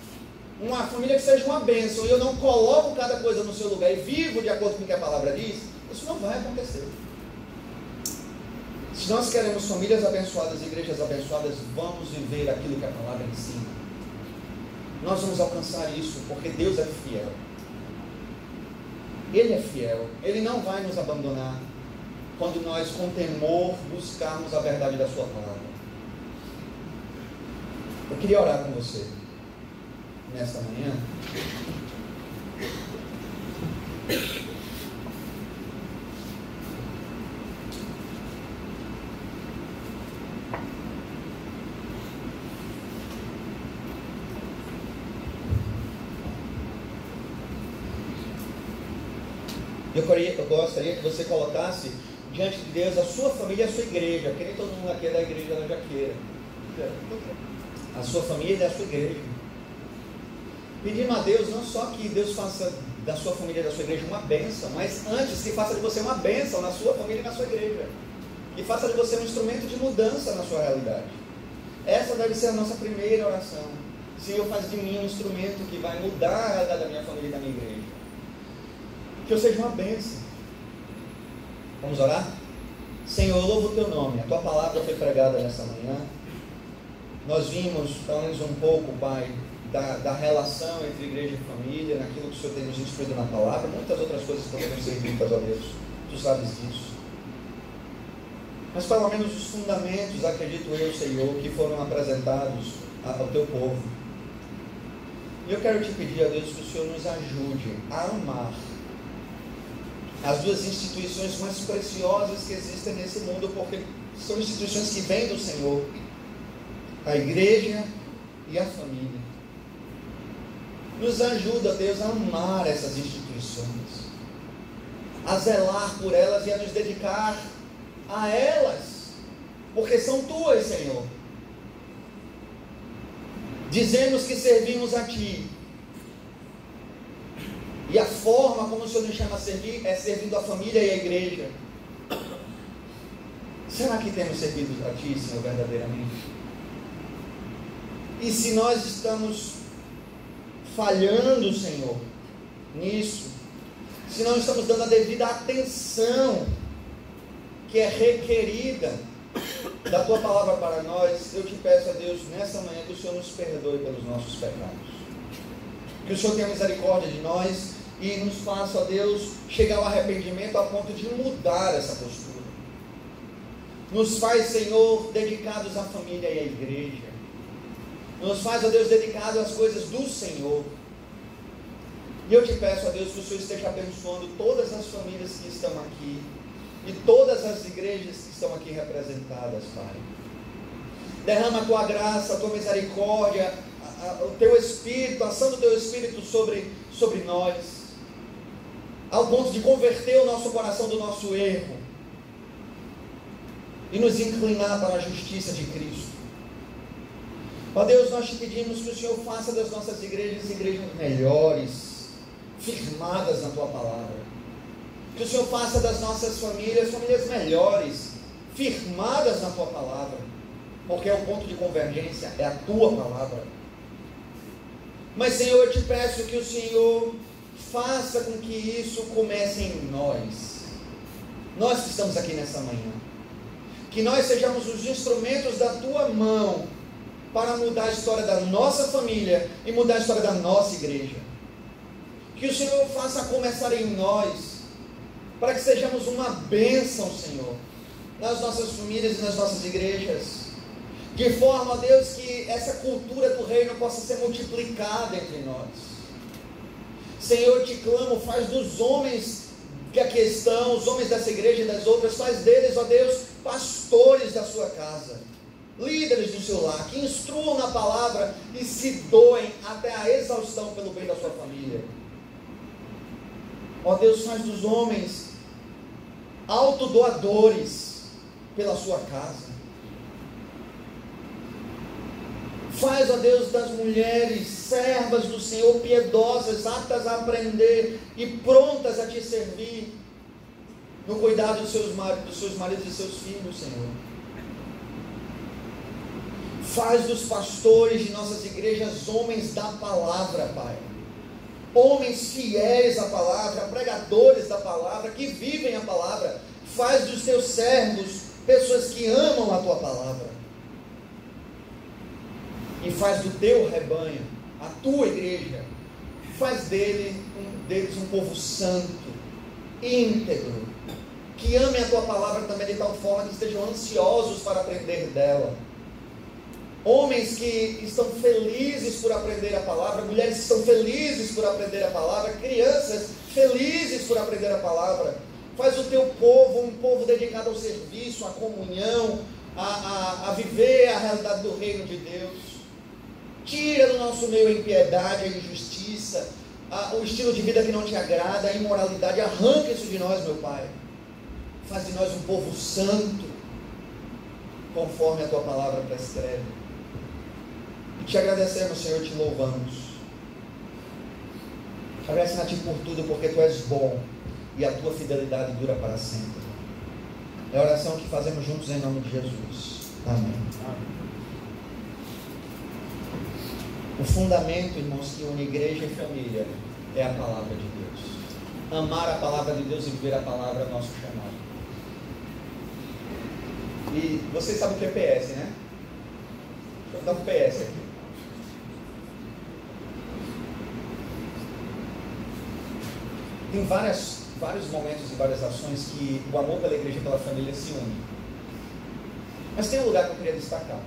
Uma família que seja uma bênção. E eu não coloco cada coisa no seu lugar e vivo de acordo com o que a palavra diz. Isso não vai acontecer. Se nós queremos famílias abençoadas, igrejas abençoadas, vamos viver aquilo que a palavra ensina. Nós vamos alcançar isso porque Deus é fiel. Ele é fiel, Ele não vai nos abandonar quando nós, com temor, buscarmos a verdade da Sua palavra. Eu queria orar com você nesta manhã. Eu, gostaria que você colocasse diante de Deus a sua família e a sua igreja, porque nem todo mundo aqui é da igreja da Jaqueira. A sua família e a sua igreja. Pedindo a Deus não só que Deus faça da sua família e da sua igreja uma bênção, mas antes que faça de você uma bênção na sua família e na sua igreja. Que faça de você um instrumento de mudança na sua realidade. Essa deve ser a nossa primeira oração. Senhor, faz de mim um instrumento que vai mudar a realidade da minha família e da minha igreja. Que eu seja uma bênção. Vamos orar? Senhor, eu louvo o teu nome. A tua palavra foi pregada nessa manhã. Nós vimos, pelo menos um pouco, Pai, da, da relação entre igreja e família, naquilo que o Senhor tem nos instruído na palavra. Muitas outras coisas também nos ser ditas, ó Deus. Tu sabes disso. Mas pelo menos os fundamentos, acredito eu, Senhor, que foram apresentados ao teu povo. E eu quero te pedir, a Deus, que o Senhor nos ajude a amar as duas instituições mais preciosas que existem nesse mundo, porque são instituições que vêm do Senhor, a igreja e a família. Nos ajuda, Deus, a amar essas instituições, a zelar por elas e a nos dedicar a elas, porque são tuas, Senhor. Dizemos que servimos a Ti, e a forma como o Senhor nos chama a servir é servindo a família e a igreja. Será que temos servido a Ti, Senhor, verdadeiramente? E se nós estamos falhando, Senhor, nisso, se não estamos dando a devida atenção que é requerida da Tua palavra para nós, eu te peço a Deus nessa manhã que o Senhor nos perdoe pelos nossos pecados. Que o Senhor tenha misericórdia de nós e nos faça, ó Deus, chegar ao arrependimento a ponto de mudar essa postura. Nos faz, Senhor, dedicados à família e à igreja. Nos faz, ó Deus, dedicados às coisas do Senhor. E eu te peço, ó Deus, que o Senhor esteja abençoando todas as famílias que estão aqui e todas as igrejas que estão aqui representadas, Pai. Derrama a tua graça, a tua misericórdia, a, a, o teu Espírito, a ação do teu Espírito sobre, sobre nós ao ponto de converter o nosso coração do nosso erro e nos inclinar para a justiça de Cristo. Ó Deus, nós te pedimos que o Senhor faça das nossas igrejas igrejas melhores, firmadas na tua palavra. Que o Senhor faça das nossas famílias famílias melhores, firmadas na tua palavra, porque é o ponto de convergência, é a tua palavra. Mas, Senhor, eu te peço que o Senhor faça com que isso comece em nós. Nós que estamos aqui nessa manhã. Que nós sejamos os instrumentos da tua mão para mudar a história da nossa família e mudar a história da nossa igreja. Que o Senhor faça começar em nós, para que sejamos uma bênção, Senhor, nas nossas famílias e nas nossas igrejas. De forma, Deus, que essa cultura do reino possa ser multiplicada entre nós Senhor, eu te clamo, faz dos homens que aqui estão, os homens dessa igreja e das outras, faz deles, ó Deus, pastores da sua casa, líderes do seu lar, que instruam na palavra e se doem até a exaustão pelo bem da sua família. Ó Deus, faz dos homens autodoadores pela sua casa. Faz, ó Deus, das mulheres servas do Senhor, piedosas, aptas a aprender e prontas a te servir no cuidado dos seus, maridos, dos seus maridos e seus filhos, Senhor. Faz dos pastores de nossas igrejas homens da palavra, Pai. Homens fiéis à palavra, pregadores da palavra, que vivem a palavra. Faz dos teus servos pessoas que amam a tua palavra e faz do teu rebanho, a tua igreja, faz dele, um, deles um povo santo, íntegro, que ame a tua palavra também de tal forma que estejam ansiosos para aprender dela. Homens que estão felizes por aprender a palavra, mulheres que estão felizes por aprender a palavra, crianças felizes por aprender a palavra. Faz o teu povo um povo dedicado ao serviço, à comunhão, a, a, a viver a realidade do reino de Deus. Tira do nosso meio a impiedade, a injustiça, a, o estilo de vida que não te agrada, a imoralidade. Arranca isso de nós, meu Pai. Faz de nós um povo santo, conforme a tua palavra prescreve. Te agradecemos, Senhor, te louvamos. Agradecemos a Ti por tudo, porque Tu és bom e a Tua fidelidade dura para sempre. É a oração que fazemos juntos em nome de Jesus. Amém. Amém. O fundamento, irmãos, que une igreja e família é a palavra de Deus. Amar a palavra de Deus e viver a palavra é nosso chamado. E vocês sabem o que é PS, né? Deixa eu dar um PS aqui. Tem várias, vários momentos e várias ações que o amor pela igreja e pela família se une. Mas tem um lugar que eu queria destacar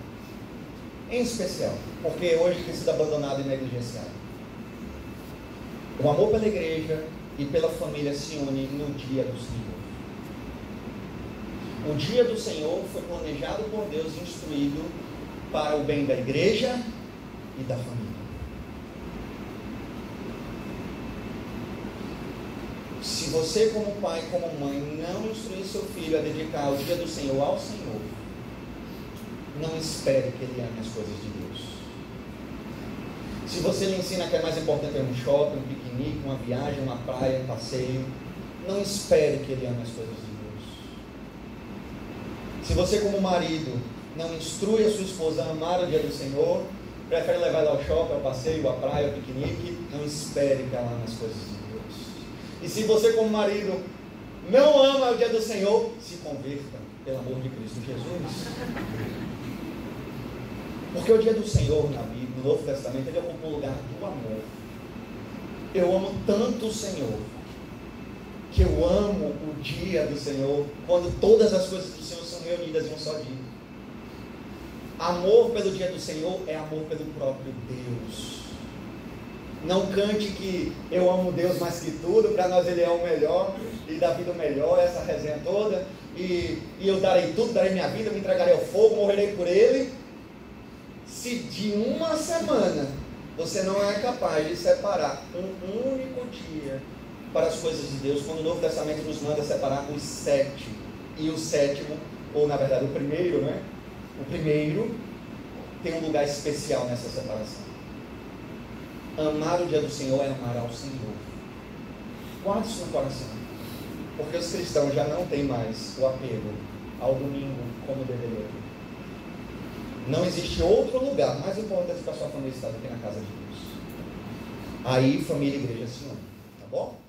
em especial, porque hoje tem sido abandonado e negligenciado. O amor pela igreja e pela família se une no dia do Senhor. O dia do Senhor foi planejado por Deus e instruído para o bem da igreja e da família. Se você, como pai, como mãe, não instruir seu filho a dedicar o dia do Senhor ao Senhor, não espere que ele ame as coisas de Deus. Se você lhe ensina que é mais importante um shopping, um piquenique, uma viagem, uma praia, um passeio, não espere que ele ame as coisas de Deus. Se você, como marido, não instrui a sua esposa a amar o dia do Senhor, prefere levar ela ao shopping, ao passeio, à praia, ao piquenique, não espere que ela ame as coisas de Deus. E se você, como marido, não ama o dia do Senhor, se converta, pelo amor de Cristo Jesus. Porque o dia do Senhor na Bíblia, no Novo Testamento, ele ocupa o lugar do amor. Eu amo tanto o Senhor, que eu amo o dia do Senhor, quando todas as coisas do Senhor são reunidas em um só dia. Amor pelo dia do Senhor é amor pelo próprio Deus. Não cante que eu amo Deus mais que tudo, para nós Ele é o melhor e da vida o melhor, essa resenha toda. E, e eu darei tudo, darei minha vida, me entregarei ao fogo, morrerei por Ele se de uma semana você não é capaz de separar um único dia para as coisas de Deus, quando o Novo Testamento nos manda separar os sete, e o sétimo, ou na verdade o primeiro, né? O primeiro tem um lugar especial nessa separação. Amar o dia do Senhor é amar ao Senhor. Guarde isso no coração. Porque os cristãos já não têm mais o apego ao domingo como deveria. Não existe outro lugar mais importante para sua família estar do que na casa de Deus. Aí família e igreja se unem. Tá bom?